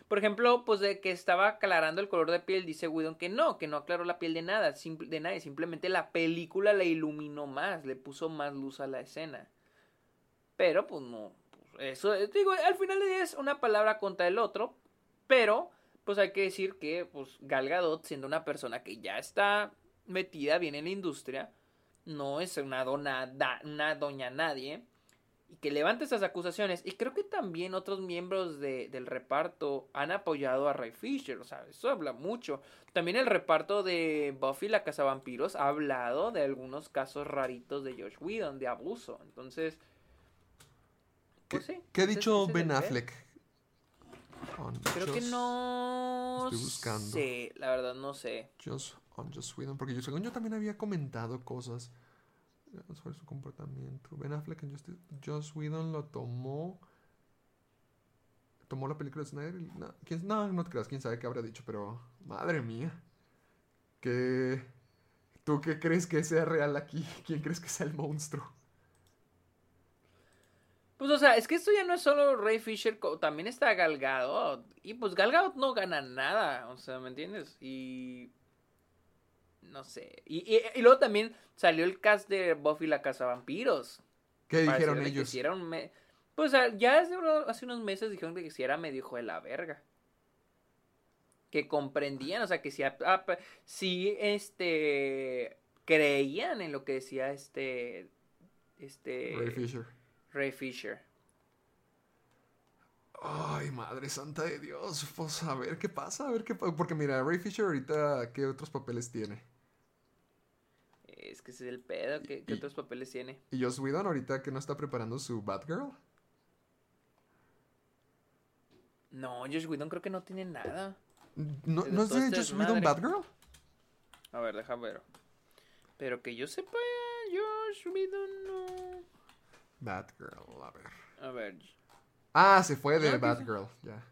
Por ejemplo, pues de que estaba aclarando el color de piel, dice Whedon que no, que no aclaró la piel de nada, simple- de nadie, simplemente la película la iluminó más, le puso más luz a la escena. Pero pues no, pues, eso eh, digo, al final es una palabra contra el otro, pero pues hay que decir que pues Gal Gadot siendo una persona que ya está metida bien en la industria, no es una dona, da- una doña nadie, y que levante esas acusaciones. Y creo que también otros miembros de- del reparto han apoyado a Ray Fisher, o sea, eso habla mucho. También el reparto de Buffy la Cazavampiros ha hablado de algunos casos raritos de Josh Whedon, de abuso. Entonces, ¿Qué, pues sí. qué ha dicho Ben. Affleck? On Creo que no Estoy buscando. sé, la verdad no sé. Joss, on Whedon, porque yo, según yo también había comentado cosas sobre su comportamiento. Ben Affleck en Justice, Joss Whedon lo tomó. Tomó la película de Snyder. No, ¿quién- no, no te creas, quién sabe qué habrá dicho, pero madre mía. ¿Qué, ¿Tú qué crees que sea real aquí? ¿Quién crees que sea el monstruo? Pues o sea, es que esto ya no es solo Ray Fisher, también está Gal Gadot. Y pues Gal Gadot no gana nada, o sea, ¿me entiendes? Y... No sé. Y, y- y luego también salió el cast de Buffy la Casa Vampiros. ¿Qué dijeron ellos? Que si era un me- Pues sea, ya hace, hace unos meses dijeron que si era medio hijo de la verga. Que comprendían, o sea, que si, si este creían en lo que decía este este Ray Fisher. Ray Fisher. Ay, madre santa de Dios. Pues a ver qué pasa, a ver qué pasa. Porque mira, Ray Fisher ahorita, ¿qué otros papeles tiene? Que ese es el pedo. ¿Qué, qué Y- otros papeles tiene? ¿Y Joss Whedon ahorita que no está preparando su Batgirl? No, Josh Whedon creo que no tiene nada. ¿No, ¿no es de este Joss Whedon. Batgirl? A ver, déjame ver. Pero que yo sepa, Josh Whedon no. Batgirl, a ver. A ver. Ah, se fue de. Batgirl, ya.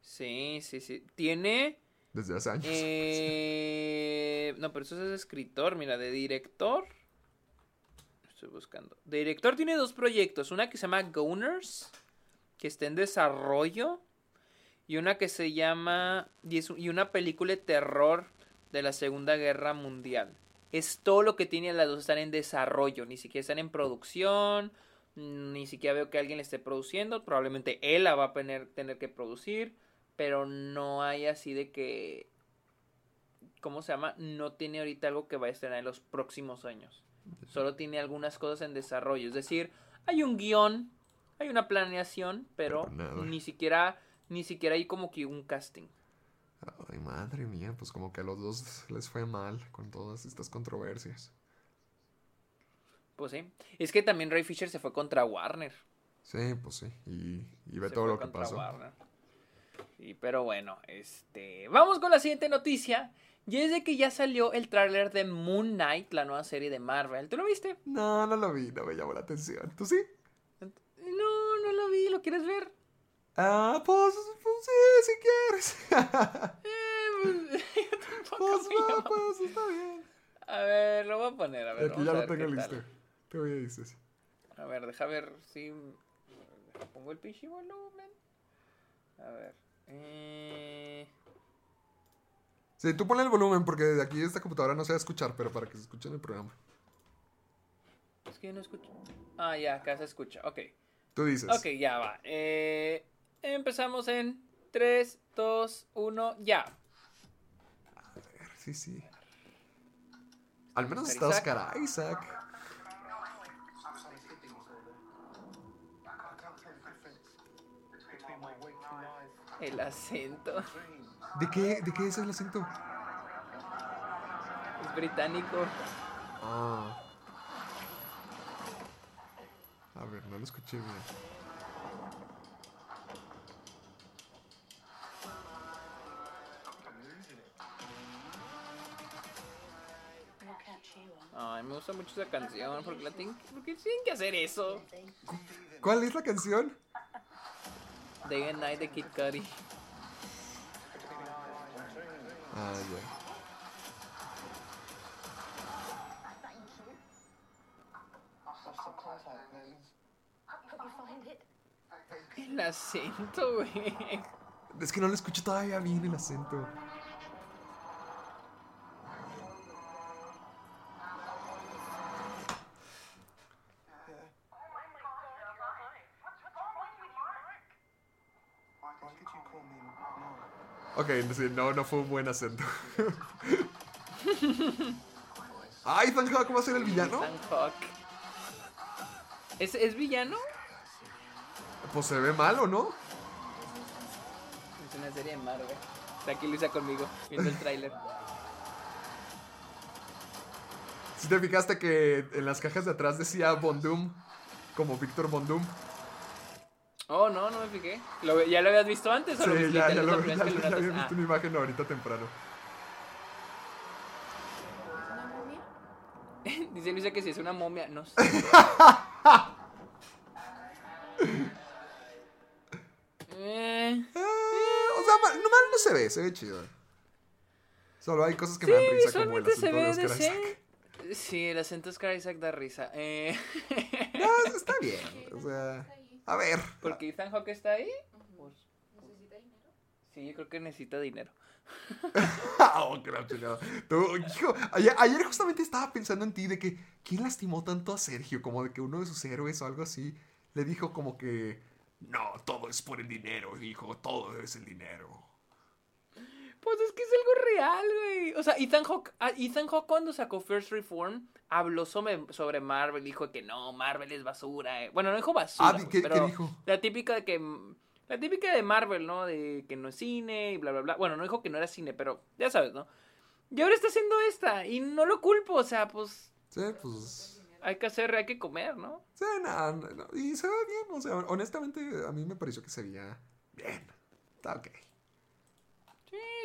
Sí, sí, sí. Tiene. Desde hace años. Eh... No, pero eso es escritor. Mira, de director. Estoy buscando. De director tiene dos proyectos. Una que se llama Goners, que está en desarrollo. Y una que se llama. Y, es- y una película de terror de la Segunda Guerra Mundial. Es todo lo que tiene las dos están en desarrollo. Ni siquiera están en producción. Ni siquiera veo que alguien le esté produciendo. Probablemente él la va a tener que producir. Pero no hay así de que. ¿Cómo se llama? No tiene ahorita algo que vaya a estrenar en los próximos años. Solo tiene algunas cosas en desarrollo. Es decir, hay un guion, hay una planeación, pero ni siquiera, ni siquiera hay como que un casting. Ay, madre mía, pues como que a los dos les fue mal con todas estas controversias. Pues sí. Es que también Ray Fisher se fue contra Warner. Sí, pues sí. Y, y ve Se todo lo que pasó. Warner. Sí, pero bueno, este. Vamos con la siguiente noticia. Y es de que ya salió el tráiler de Moon Knight, la nueva serie de Marvel. ¿Tú lo viste? No, no lo vi, no me llamó la atención. ¿Tú sí? No, no lo vi. ¿Lo quieres ver? Ah, pues, pues sí, si quieres. Eh, yo pues va, llama. pues está bien. A ver, lo voy a poner, a ver. Aquí ya lo tengo listo. ¿Qué me dices? A ver, deja ver si. Pongo el pinche volumen. A ver. Eh... Sí, tú ponle el volumen porque de aquí esta computadora no se va a escuchar, pero para que se escuche en el programa. Es que yo no escucho. Ah, ya, acá se escucha. Ok. Tú dices. Ok, ya va. Eh, empezamos en 3, 2, 1, ya. A ver, sí, sí. Al menos está. Oscar Isaac. El acento. ¿De qué, ¿De qué es el acento? Es británico. Ah. A ver, no lo escuché bien. Ay, me gusta mucho esa canción. ¿Por qué, la tienen, tienen que hacer eso? ¿Cuál es la canción? Day and Night de Kid Cudi. Ah, ya. El acento, güey. Es que no lo escucho todavía bien el acento. Ok, sí, no, no fue un buen acento. Ah, Ethan Hawke va a ser el villano. Ethan Hawke. ¿Es, ¿Es villano? Pues se ve malo, ¿no? Es una serie de Marvel. Está aquí Luisa conmigo, viendo el tráiler. Si te fijaste que en las cajas de atrás decía Bondum, como Víctor Bondum. Oh, no, no me fijé. ¿Lo- ¿Ya lo habías visto antes o lo Sí, viste ya, ya, lo, ya, ya lo había visto una imagen ahorita temprano. Ah, Dice Luisa que si es una momia, no sé. Eh, Eh, o sea, ma- no mal no se ve, se ve chido. Solo hay cosas que me dan risa como el asunto de Oscar Isaac. Sí, el acento de Oscar Isaac da risa. Eh, No, está bien. O sea, a ver. porque Ethan Hawke está ahí. Pues, ¿Necesita dinero? sí, yo creo que necesita dinero. oh, qué la chingada. Tú, hijo, ayer, ayer justamente estaba pensando en ti de que quién lastimó tanto a Sergio, como de que uno de sus héroes o algo así le dijo como que no, todo es por el dinero, hijo, todo es el dinero. Pues es que es algo real, güey. O sea, Ethan Hawke, ah, Ethan Hawke cuando sacó First Reform habló sobre, sobre Marvel. Dijo que no, Marvel es basura. eh. Bueno, no dijo basura. Ah, ¿qué- pero qué dijo? La típica de que. La típica de Marvel, ¿no? De que no es cine y bla, bla, bla. Bueno, no dijo que no era cine, pero ya sabes, ¿no? Y ahora está haciendo esta y no lo culpo. O sea, pues Sí, pues. hay que hacer, hay que comer, ¿no? Sí, no, no, no, y se ve bien, o sea, honestamente a mí me pareció que se veía bien. Está ok.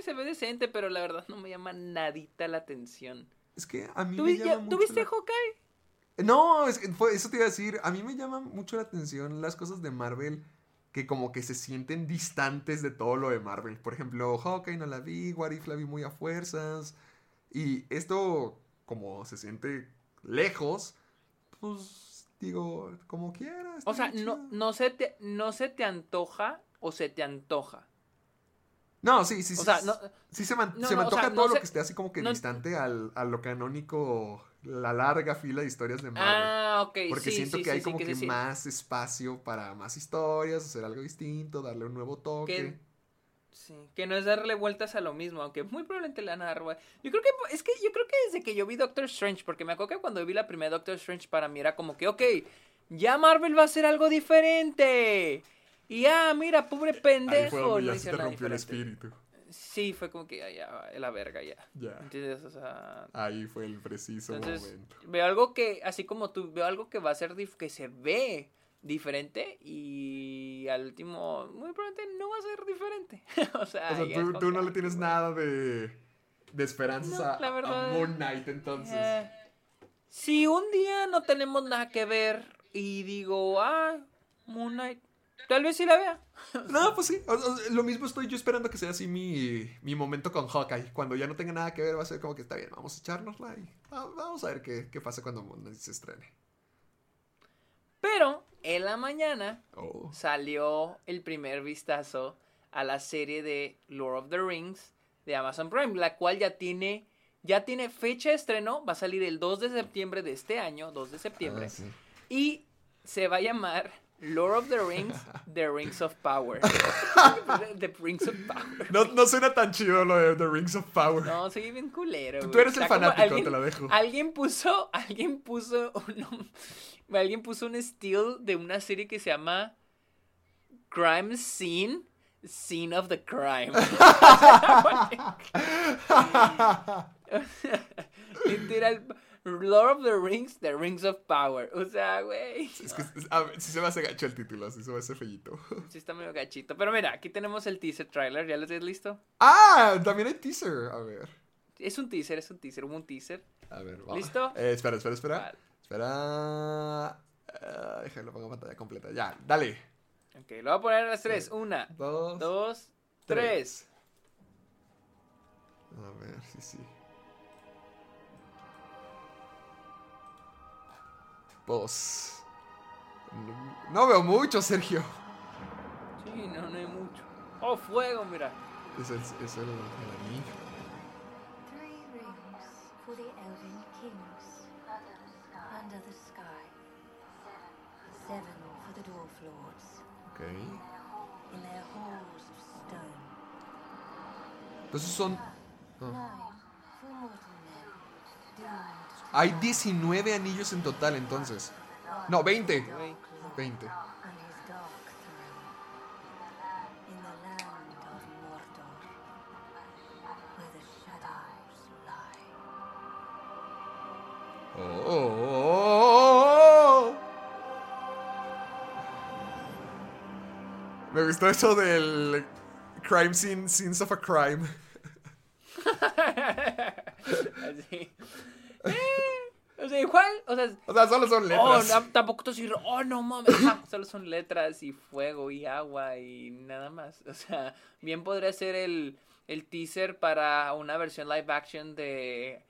Se ve decente, pero la verdad no me llama nadita la atención. Es que a mí ¿Tú, me llama ya- mucho ¿tú viste la- Hawkeye? No, es que fue- eso te iba a decir. A mí me llama mucho la atención las cosas de Marvel que como que se sienten distantes de todo lo de Marvel. Por ejemplo, Hawkeye no la vi, What If la vi muy a fuerzas. Y esto, como se siente lejos, pues digo, como quiera. está O sea, no, no, se te, no se te antoja o se te antoja. No, sí, sí, O sí. sea, no- sí se, man- no, se me no, o sea, antoja todo lo que esté así como que distante al, a lo canónico, la larga fila de historias de Marvel. Ah, ok. Porque sí, siento sí, que hay como que, más espacio para más historias, hacer algo distinto, darle un nuevo toque. Que, sí, que no es darle vueltas a lo mismo, aunque muy probablemente le van a dar vuel- Yo creo que, es que yo creo que desde que yo vi Doctor Strange, porque me acuerdo que cuando vi la primera Doctor Strange para mí era como que, ok, ya Marvel va a hacer algo diferente. Y ah, mira, pobre pendejo. Ahí fue donde no ya se hicieron te rompió el espíritu. Sí, fue como que ya, ya, la verga, ya. Ya. O sea, Ahí fue el preciso Entonces, momento. veo algo que, así como tú, veo algo que va a ser, dif- que se ve diferente y al último, muy probablemente no va a ser diferente. o sea, O tú, no le ay, tienes nada de, de esperanzas No, a, Moon Knight entonces. Eh, si un día no tenemos nada que ver y digo, ah, Moon Knight, tal vez sí la vea. No, pues sí. o- o- lo mismo estoy yo esperando que sea así mi, mi momento con Hawkeye. Cuando ya no tenga nada que ver, va a ser como que está bien, vamos a echárnosla y va- vamos a ver qué, qué pasa cuando se estrene. Pero en la mañana Oh. salió el primer vistazo a la serie de Lord of the Rings de Amazon Prime, la cual ya tiene ya tiene fecha de estreno, va a salir el 2 de septiembre de este año, 2 de septiembre, Ah, sí. y se va a llamar Lord of the Rings, The Rings of Power. the Rings of Power. No, no suena tan chido lo de The Rings of Power. No, soy bien culero. Tú güey. eres el fanático, alguien- te la dejo. Alguien puso, alguien puso, un, alguien puso un still de una serie que se llama Crime Scene, Scene of the Crime. Literal, Lord of the Rings, The Rings of Power. O sea, güey. Es que sí se me hace gacho el título, así se me hace fellito. Sí está medio gachito. Pero mira, aquí tenemos el teaser trailer. ¿Ya lo tienes listo? ¡Ah! También hay teaser. A ver. Es un teaser, es un teaser. Hubo un teaser. A ver, va. ¿Listo? Eh, espera, espera, espera. Vale. Espera. Ah, déjalo pongo pantalla completa. Ya, dale. Ok, lo voy a poner a las tres. Una, Dos. dos, tres. tres. A ver, sí, sí. Pues. No, veo mucho, Sergio. Sí, no, no hay mucho. Oh, fuego, mira. Es el, es el, el anillo. Three rings for the elven kings under the sky. Seven for the dwarf lords Ok. in their halls of stone. Entonces son. Nine for mortal men Hay 19 anillos en total entonces. No, 20. Güey. 20. and his dark throne in the land of Mordor, where the shadows lie. Oh, oh, oh, oh. Me gustó eso del crime scene, scenes of a crime. Así. Sea, igual, o sea, O sea, solo son oh, letras. no, tampoco te decir, oh, no mames, solo son letras y fuego y agua y nada más. O sea, bien podría ser el, el teaser para una versión live action de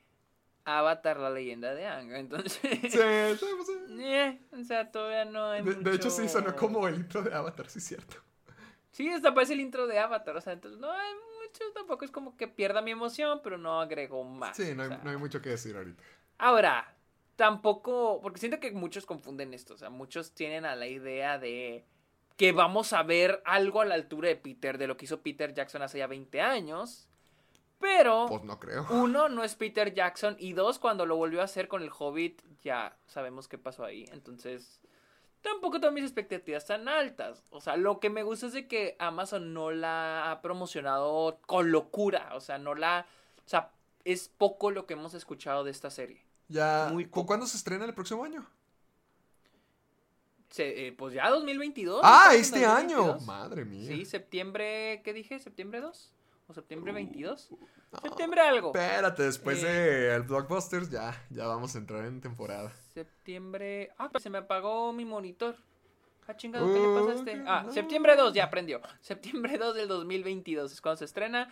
Avatar, la leyenda de Aang. Entonces, Sí, sí, sí. eh, o sea, todavía no hay De, de hecho, sí sonó como el intro de Avatar, sí es cierto. Sí, hasta parece el intro de Avatar, o sea, entonces no hay mucho, tampoco es como que pierda mi emoción, pero no agrego más. Sí, no hay, o sea. no hay mucho que decir ahorita. Ahora, tampoco, porque siento que muchos confunden esto, o sea, muchos tienen a la idea de que vamos a ver algo a la altura de Peter, de lo que hizo Peter Jackson hace ya 20 años, pero Pues no creo. uno, no es Peter Jackson, y dos, cuando lo volvió a hacer con el Hobbit, ya sabemos qué pasó ahí, entonces tampoco tengo mis expectativas tan altas. O sea, lo que me gusta es de que Amazon no la ha promocionado con locura, o sea, no la... O sea, es poco lo que hemos escuchado de esta serie. Ya, Muy ¿cu- ¿cuándo se estrena el próximo año? Se- eh, pues ya 2022. ¡Ah, este año! 2022. Madre mía. Sí, septiembre, ¿qué dije? ¿Septiembre 2? ¿O septiembre Uh, 22? Septiembre algo. Espérate, después Eh. de el Blockbusters ya, ya vamos a entrar en temporada. Septiembre. Ah, se me apagó mi monitor. Ah, chingado, ¿qué le pasa a este? Ah, no. septiembre 2, ya aprendió. Septiembre 2 del 2022 es cuando se estrena.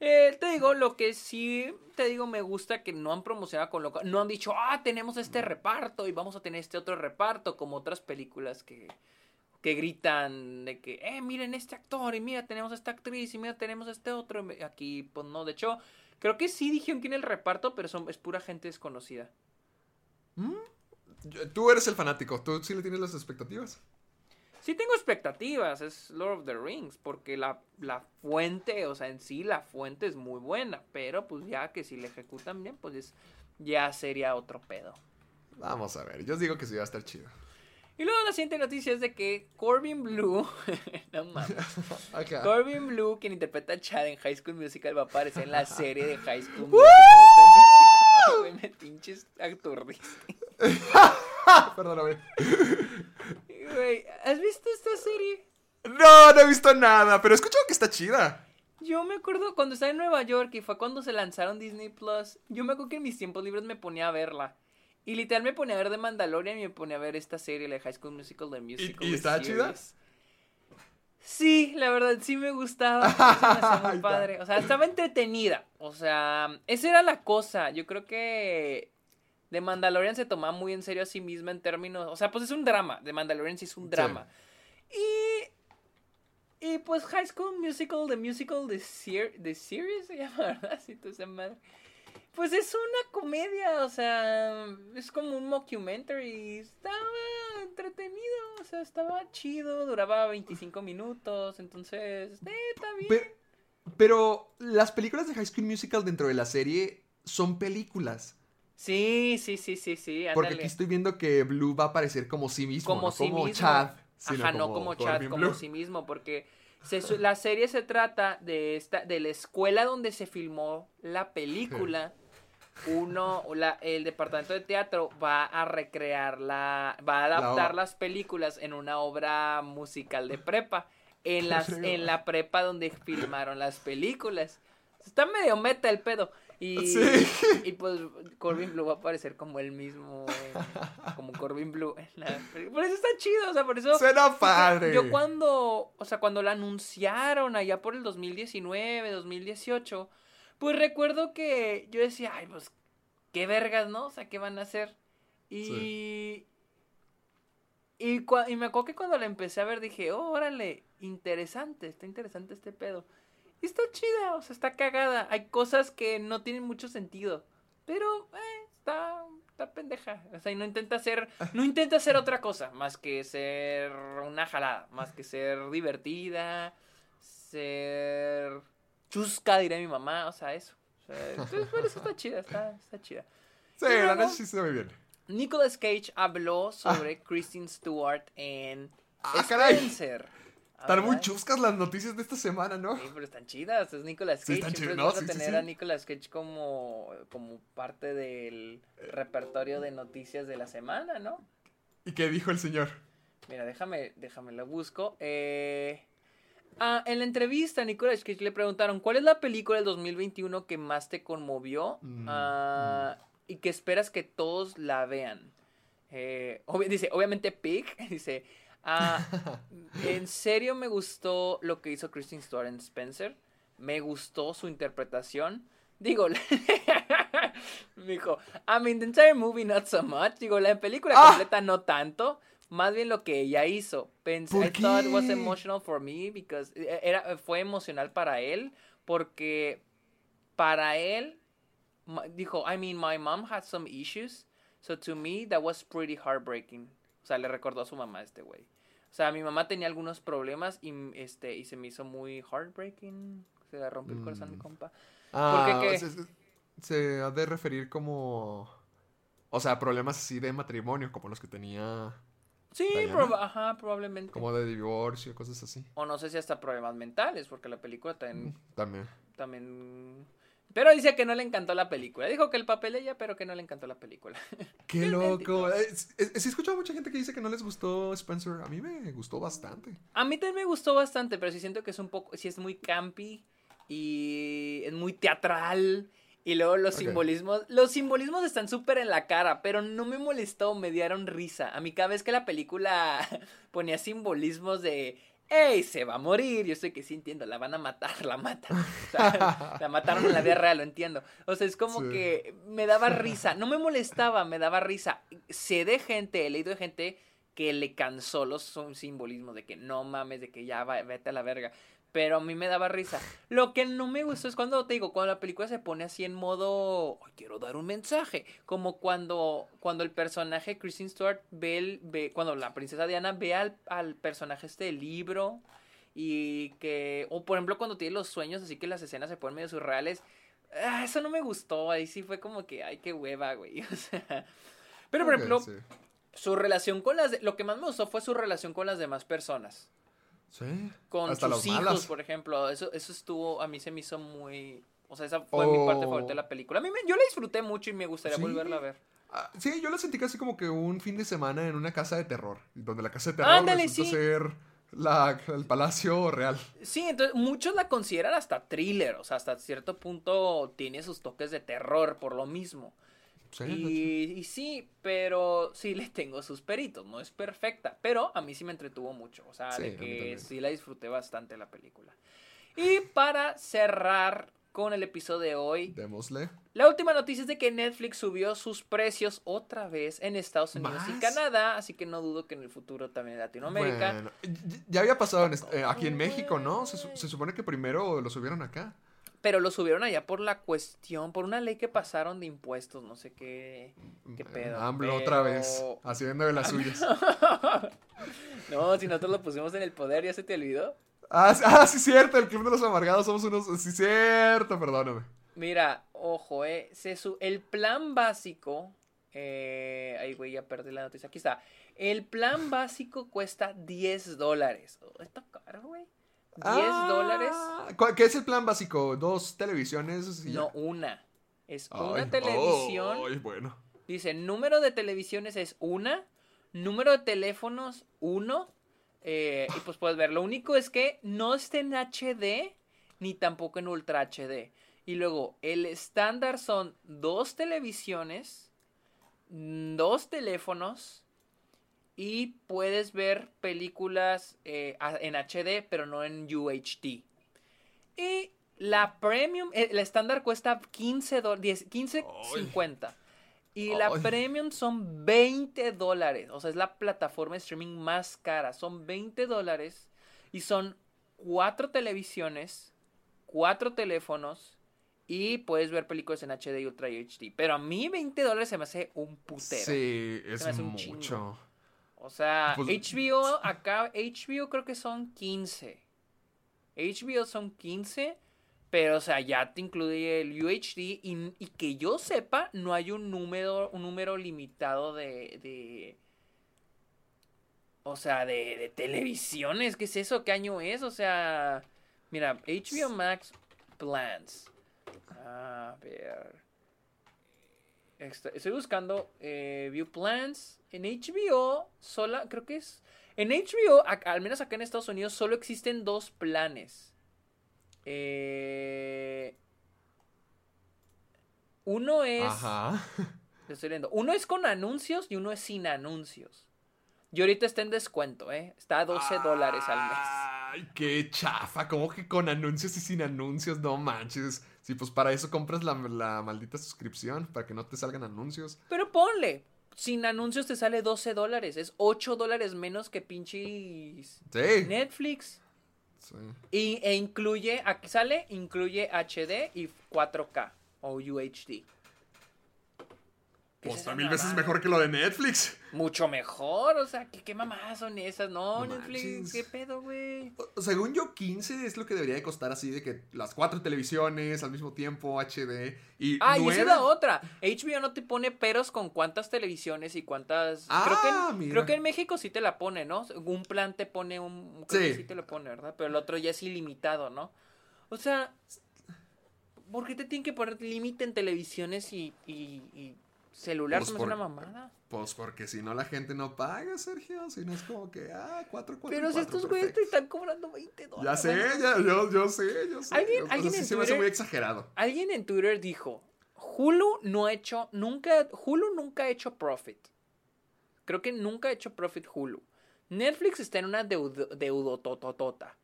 Eh, te digo, lo que sí, te digo, me gusta que no han promocionado con lo No han dicho, ah, tenemos este reparto y vamos a tener este otro reparto, como otras películas que, que gritan de que, eh, miren este actor y mira, tenemos esta actriz y mira, tenemos este otro. Aquí, pues no, de hecho, creo que sí dijeron quién el reparto, pero son, es pura gente desconocida. Yo- Tú eres el fanático, ¿tú sí le tienes las expectativas? Sí tengo expectativas, es Lord of the Rings, porque la, la fuente, o sea, en sí la fuente es muy buena, pero pues ya que si la ejecutan bien, pues es- ya sería otro pedo. Vamos a ver, yo digo que sí va a estar chido. Y luego la siguiente noticia es de que Corbin Blue, no mames. Corbin Blue, quien interpreta a Chad en High School Musical, va a aparecer en la serie de High School Musical. Ay, güey, me pinches. Perdóname. Güey, ¿has visto esta serie? No, no he visto nada, pero he escuchado que está chida. Yo me acuerdo cuando estaba en Nueva York y fue cuando se lanzaron Disney Plus. Yo me acuerdo que en mis tiempos libres me ponía a verla. Y literal me ponía a ver de Mandalorian y me ponía a ver esta serie, la de High School Musical, The Musical. y estaba chida? Sí, la verdad, sí me gustaba. se me muy padre. O sea, estaba entretenida. O sea, esa era la cosa. Yo creo que The Mandalorian se tomaba muy en serio a sí misma en términos. O sea, pues es un drama. The Mandalorian sí es un drama. Y. Y pues High School Musical, The Musical, The, Ser- the Series se llama, ¿verdad? Sí, tú esa madre. Pues es una comedia, o sea, es como un mockumentary. Estaba entretenido, o sea, estaba chido, duraba 25 minutos, entonces, eh, está bien. Pe- Pero, las películas de High School Musical dentro de la serie son películas. Sí, sí, sí, sí, sí, Porque aquí estoy viendo que Blue va a aparecer como sí mismo, como no sí como mismo. Chad. sino Ajá, no como Chad, como Blue. sí mismo, porque se la serie se trata de esta, de la escuela donde se filmó la película. Uno, la- el departamento de teatro va a recrear la, va a adaptar las películas en una obra musical de prepa, en las, en la prepa donde filmaron las películas. Está medio meta el pedo. Y, Sí. y pues Corbin Blue va a aparecer como el mismo, como Corbin Blue. en la por eso está chido, o sea, por eso... Suena padre. Yo cuando, o sea, cuando la anunciaron allá por el 2019, 2018, pues recuerdo que yo decía, ay, pues, qué vergas, ¿no? O sea, ¿qué van a hacer? Y... Sí. Y, y me acuerdo que cuando la empecé a ver dije, oh, órale, interesante, está interesante este pedo. Está chida, o sea, está cagada. Hay cosas que no tienen mucho sentido. Pero, eh, está, está pendeja. O sea, y no intenta hacer, no intenta hacer otra cosa más que ser una jalada, más que ser divertida, ser chusca, diré mi mamá, o sea, eso. O sea, entonces, por eso está chida, está, está chida. Sí, Y la luego, neta sí se ve bien. Nicolas Cage habló sobre Kristen Stewart en Ah, caray. Están muy chuscas las noticias de esta semana, ¿no? Sí, pero están chidas, es Nicolas Sí, Cage. están siempre chidas, no, sí, sí, tener sí. a Nicolas Cage como, como parte del repertorio de noticias de la semana, ¿no? ¿Y qué dijo el señor? Mira, déjame, déjame lo busco. Eh, ah, en la entrevista a Nicolas Cage le preguntaron, ¿cuál es la película del 2021 que más te conmovió? Mm, Ah, Y que esperas que todos la vean. Eh, dice, obviamente Pig. Dice, ah, en serio me gustó lo que hizo Kristen Stewart en Spencer. Me gustó su interpretación. Digo, me dijo, I mean, the entire movie not so much. Digo, la película Ah. completa no tanto. Más bien lo que ella hizo. Pensé, ¿Por I thought it was emotional for me because eh, era, fue emocional para él porque para él dijo, I mean, my mom had some issues, so to me that was pretty heartbreaking. O sea, le recordó a su mamá este güey. O sea, mi mamá tenía algunos problemas y este y se me hizo muy heartbreaking. Se le rompió el corazón a mi Mm. compa. Ah, qué? Se, ha de referir como... O sea, problemas así de matrimonio, como los que tenía... Sí, proba- ajá, probablemente. Como de divorcio, cosas así. O no sé si hasta problemas mentales, porque la película también, También. también... Pero dice que no le encantó la película. Dijo que el papel ella, pero que no le encantó la película. ¡Qué Qué loco! Eh, Sí he escuchado a mucha gente que dice que no les gustó Spencer. A mí me gustó bastante. A mí también me gustó bastante, pero sí siento que es un poco, sí es muy campy y es muy teatral. Y luego los simbolismos, los simbolismos están súper en la cara, pero no me molestó, me dieron risa. A mí cada vez que la película ponía simbolismos de, ¡Ey, se va a morir! Yo sé que sí entiendo, la van a matar, la matan. O sea, la mataron en la vida real, lo entiendo. O sea, es como Sí. que me daba risa, no me molestaba, me daba risa. Sé de gente, he leído de gente que le cansó los son- simbolismos de que no mames, de que ya va, vete a la verga. Pero a mí me daba risa. Lo que no me gustó es cuando te digo, cuando la película se pone así en modo, "Ay, quiero dar un mensaje. Como cuando, cuando el personaje Kristen Stewart ve, el- ve cuando la princesa Diana ve al, al personaje este del libro y que, o por ejemplo cuando tiene los sueños, así que las escenas se ponen medio surreales. Ah, eso no me gustó, ahí sí fue como que, ay, qué hueva, güey. O sea, pero por ejemplo, Sí. su relación con las... de- Lo que más me gustó fue su relación con las demás personas. Sí. Con Hasta sus hijos, malas. por ejemplo. Eso, eso estuvo... A mí se me hizo muy... O sea, esa fue mi parte Oh. favorita de la película. A mí me- yo la disfruté mucho y me gustaría Sí. volverla a ver. Ah, sí, yo la sentí casi como que un fin de semana en una casa de terror. Donde la casa de terror Ándale, resulta sí. ser la, el palacio real. Sí, entonces muchos la consideran hasta thriller. O sea, hasta cierto punto tiene sus toques de terror por lo mismo. Sí. Y, y sí, pero sí le tengo sus peritos. No es perfecta, pero a mí sí me entretuvo mucho. O sea, Sí, de que sí la disfruté bastante la película. Y para cerrar con el episodio de hoy, Démosle. la última noticia es de que Netflix subió sus precios otra vez en Estados Unidos y. Canadá, así que no dudo que en el futuro también en Latinoamérica. Bueno, ya había pasado en eh, aquí en México, ¿no? Se, se supone que primero lo subieron acá. Pero lo subieron allá por la cuestión, por una ley que pasaron de impuestos, no sé qué, qué Eh, pedo. AMLO otra vez, haciendo de las suyas. No, si nosotros lo pusimos en el poder, ¿ya se te olvidó? Ah, sí- ah, sí, cierto, el Club de los Amargados somos unos... Sí, cierto, perdóname. Mira, ojo, eh, se su- el plan básico, eh, ay, güey, ya perdí la noticia, aquí está. El plan básico cuesta 10 dólares. Oh, está caro, güey. 10 Ah, dólares, ¿cuál- ¿Qué es el plan básico? ¿Dos televisiones? y ya? no una. Es Ay, una televisión. Ay, bueno. Dice, número de televisiones es una, número de teléfonos uno, eh, y pues puedes ver, lo único es que no está en HD ni tampoco en Ultra HD. Y luego, el estándar son dos televisiones, dos teléfonos, y puedes ver películas eh, en HD, pero no en UHD. Y la premium, eh, el estándar cuesta 15 dólares, 15.50. Y la premium son 20 dólares. O sea, es la plataforma de streaming más cara. Son 20 dólares. Y son cuatro televisiones, cuatro teléfonos. Y puedes ver películas en HD y Ultra HD. Pero a mí 20 dólares se me hace un putero. Sí, es me hace un chingo. O sea, Pues- HBO acá, HBO creo que son 15. HBO son 15, Pero, o sea, ya te incluye el UHD y, y que yo sepa, no hay un número, un número limitado de, de o sea, de, de televisiones. ¿Qué es eso? ¿Qué año es? O sea, mira, HBO Max Plans. A ver. Esto- Estoy buscando eh, View Plans. En HBO, sola, creo que es. En HBO, al menos acá en Estados Unidos, solo existen dos planes. Eh, uno es. Ajá. Estoy leyendo. Uno es con anuncios y uno es sin anuncios. Y ahorita está en descuento, ¿eh? Está a 12 dólares al mes. Ay, qué chafa. ¿Cómo que con anuncios y sin anuncios? No manches. Sí, pues para eso compras la, la maldita suscripción, para que no te salgan anuncios. Pero ponle. Sin anuncios te sale 12 dólares. Es 8 dólares menos que pinches Sí. Netflix. sí. Y, e incluye, aquí sale, incluye HD y 4K o UHD. ¿Qué es Pues está mil veces mejor que lo de Netflix. Mucho mejor, o sea, ¿qué, qué mamadas son esas? No, No Netflix, manches. ¿qué pedo, güey? Según yo, 15 es lo que debería de costar así de que las cuatro televisiones al mismo tiempo, HD. Y Ah, y esa es la otra. HBO no te pone peros con cuántas televisiones y cuántas. creo, que Ah, en, mira. creo que en México sí te la pone, ¿no? Un plan te pone un. Creo que Sí. sí te lo pone, ¿verdad? Pero el otro ya es ilimitado, ¿no? O sea. ¿Por qué te tienen que poner límite en televisiones y, y, y celular? Pues por- una mamada. Pues porque si no la gente no paga, Sergio. Si no es como que, ah, cuatro, cuatro, Pero si estos güeyes te están cobrando 20 Ya dólares. sé, ya, yo, yo sé, yo sé. Alguien- alguien sí en se me hace Twitter- muy exagerado. Alguien en Twitter dijo, Hulu no ha hecho, nunca, Hulu nunca ha hecho profit. Creo que nunca ha hecho profit Hulu. Netflix está en una deudo, deudotototota.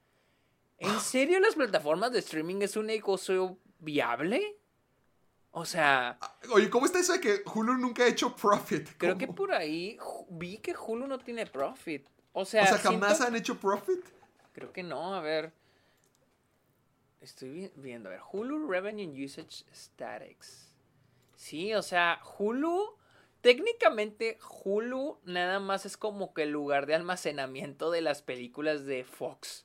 ¿En serio las plataformas de streaming es un negocio viable? O sea, Ah, Oye, ¿cómo está eso de que Hulu nunca ha hecho profit? creo que por ahí vi que Hulu no tiene profit. O sea, O sea, jamás siento- han hecho profit. Creo que no, a ver. Estoy vi- viendo, a ver. Hulu Revenue Usage Statics. Sí, o sea, Hulu. Técnicamente, Hulu nada más es como que el lugar de almacenamiento de las películas de Fox.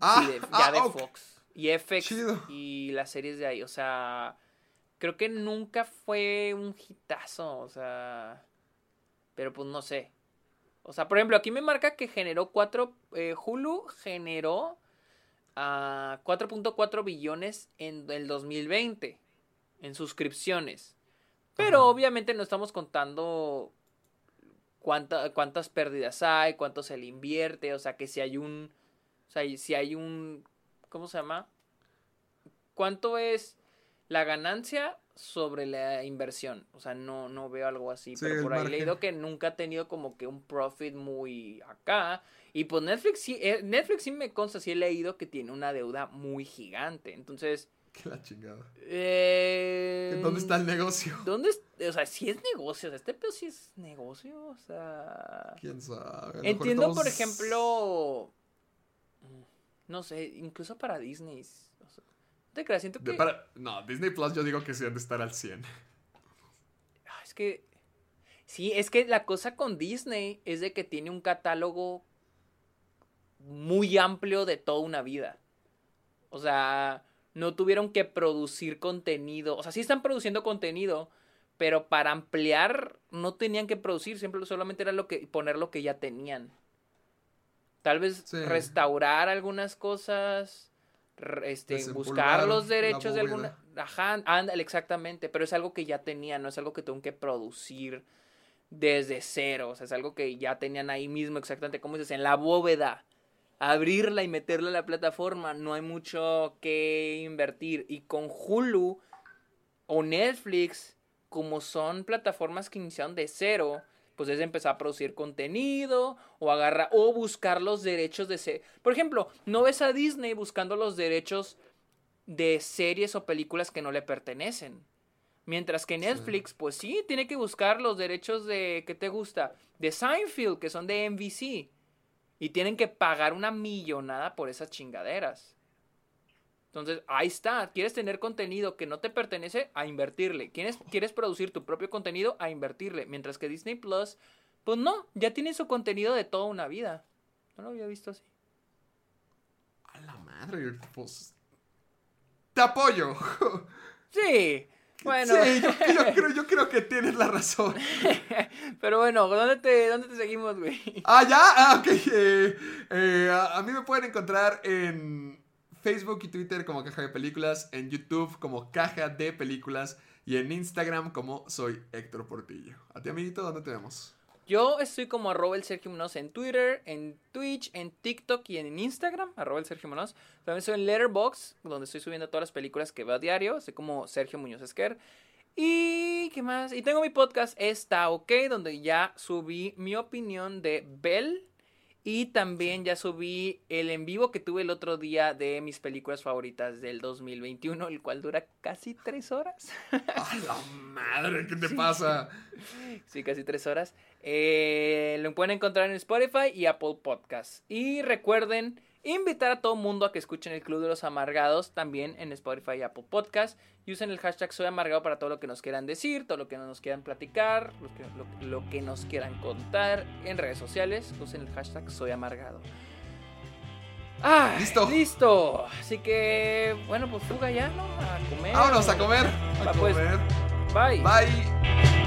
Ah, Sí, de- ya ah, de ok. Fox. Y FX Chido. y las series de ahí. O sea, creo que nunca fue un hitazo. O sea, pero pues no sé. O sea, por ejemplo, aquí me marca que generó 4. Hulu generó ah, 4.4 billones en el 2020 en suscripciones. Pero Ajá. obviamente no estamos contando cuánta- cuántas pérdidas hay, cuánto se le invierte, o sea, que si hay un, o sea, si hay un, ¿cómo se llama? ¿Cuánto es la ganancia sobre la inversión? O sea, no, no veo algo así, Sí, pero por ahí he leído que nunca ha tenido como que un profit muy acá. Y pues Netflix sí, eh, Netflix sí me consta, sí he leído que tiene una deuda muy gigante. Entonces, Que la chingada. eh, ¿Dónde está el negocio? ¿Dónde es? O sea, sí es negocio, o sea, este pedo sí es negocio, o sea... ¿Quién sabe? Entiendo, por ejemplo, no sé, incluso para Disney, o sea, no te creas, siento que... para- No, Disney Plus yo digo que sí han de estar al 100. Ah, Es que... Sí, es que la cosa con Disney es de que tiene un catálogo muy amplio de toda una vida. O sea, no tuvieron que producir contenido. O sea, sí están produciendo contenido, pero para ampliar no tenían que producir, siempre solamente era lo que poner lo que ya tenían. Tal vez Sí. restaurar algunas cosas, este, buscar los derechos de alguna, ajá, ándale, exactamente, pero es algo que ya tenían, no es algo que tengo que producir desde cero, o sea, es algo que ya tenían ahí mismo exactamente como dices, en la bóveda. Abrirla y meterla a la plataforma, no hay mucho que invertir. Y con Hulu o Netflix, como son plataformas que iniciaron de cero, pues es empezar a producir contenido o agarrar o buscar los derechos de se- Por ejemplo, no ves a Disney buscando los derechos de series o películas que no le pertenecen. Mientras que Netflix, pues sí, tiene que buscar los derechos de, ¿qué te gusta? De Seinfeld, que son de NBC. Y tienen que pagar una millonada por esas chingaderas. Entonces, ahí está. ¿Quieres tener contenido que no te pertenece? A invertirle. ¿Quieres, ¿Quieres producir tu propio contenido? A invertirle. Mientras que Disney Plus, pues no, ya tiene su contenido de toda una vida. No lo había visto así. A la madre, pues. te apoyo. Sí. Bueno, Sí, yo, yo creo, yo creo que tienes la razón. pero bueno, ¿dónde te, dónde te seguimos, güey? Ah, ya, ah, ok. eh, eh, a, a mí me pueden encontrar en Facebook y Twitter como Caja de Películas, en YouTube como Caja de Películas y en Instagram como soy Héctor Portillo. A ti, amiguito, ¿dónde te vemos? Yo estoy como arroba el Sergio Munoz en Twitter, en Twitch, en TikTok y en Instagram, arroba el Sergio Munoz. También estoy en Letterboxd, donde estoy subiendo todas las películas que veo a diario. Estoy como Sergio Muñoz Esquer. Y qué más. Y tengo mi podcast Está OK, donde ya subí mi opinión de Bell. Y también ya subí el en vivo que tuve el otro día de mis películas favoritas del 2021, el cual dura casi tres horas. ¡A la madre! ¿Qué te pasa? Sí, casi tres horas. Eh, lo pueden encontrar en Spotify y Apple Podcasts. Y recuerden invitar a todo mundo a que escuchen el Club de los Amargados también en Spotify y Apple Podcasts. Y usen el hashtag Soy Amargado para todo lo que nos quieran decir, todo lo que nos quieran platicar, lo que, lo- lo que nos quieran contar en redes sociales. Usen el hashtag Soy Amargado. Ah, Listo. Listo. Así que, bueno, pues fuga ya, ¿no? A comer. Vámonos a comer. A Va, pues. comer. Bye. Bye.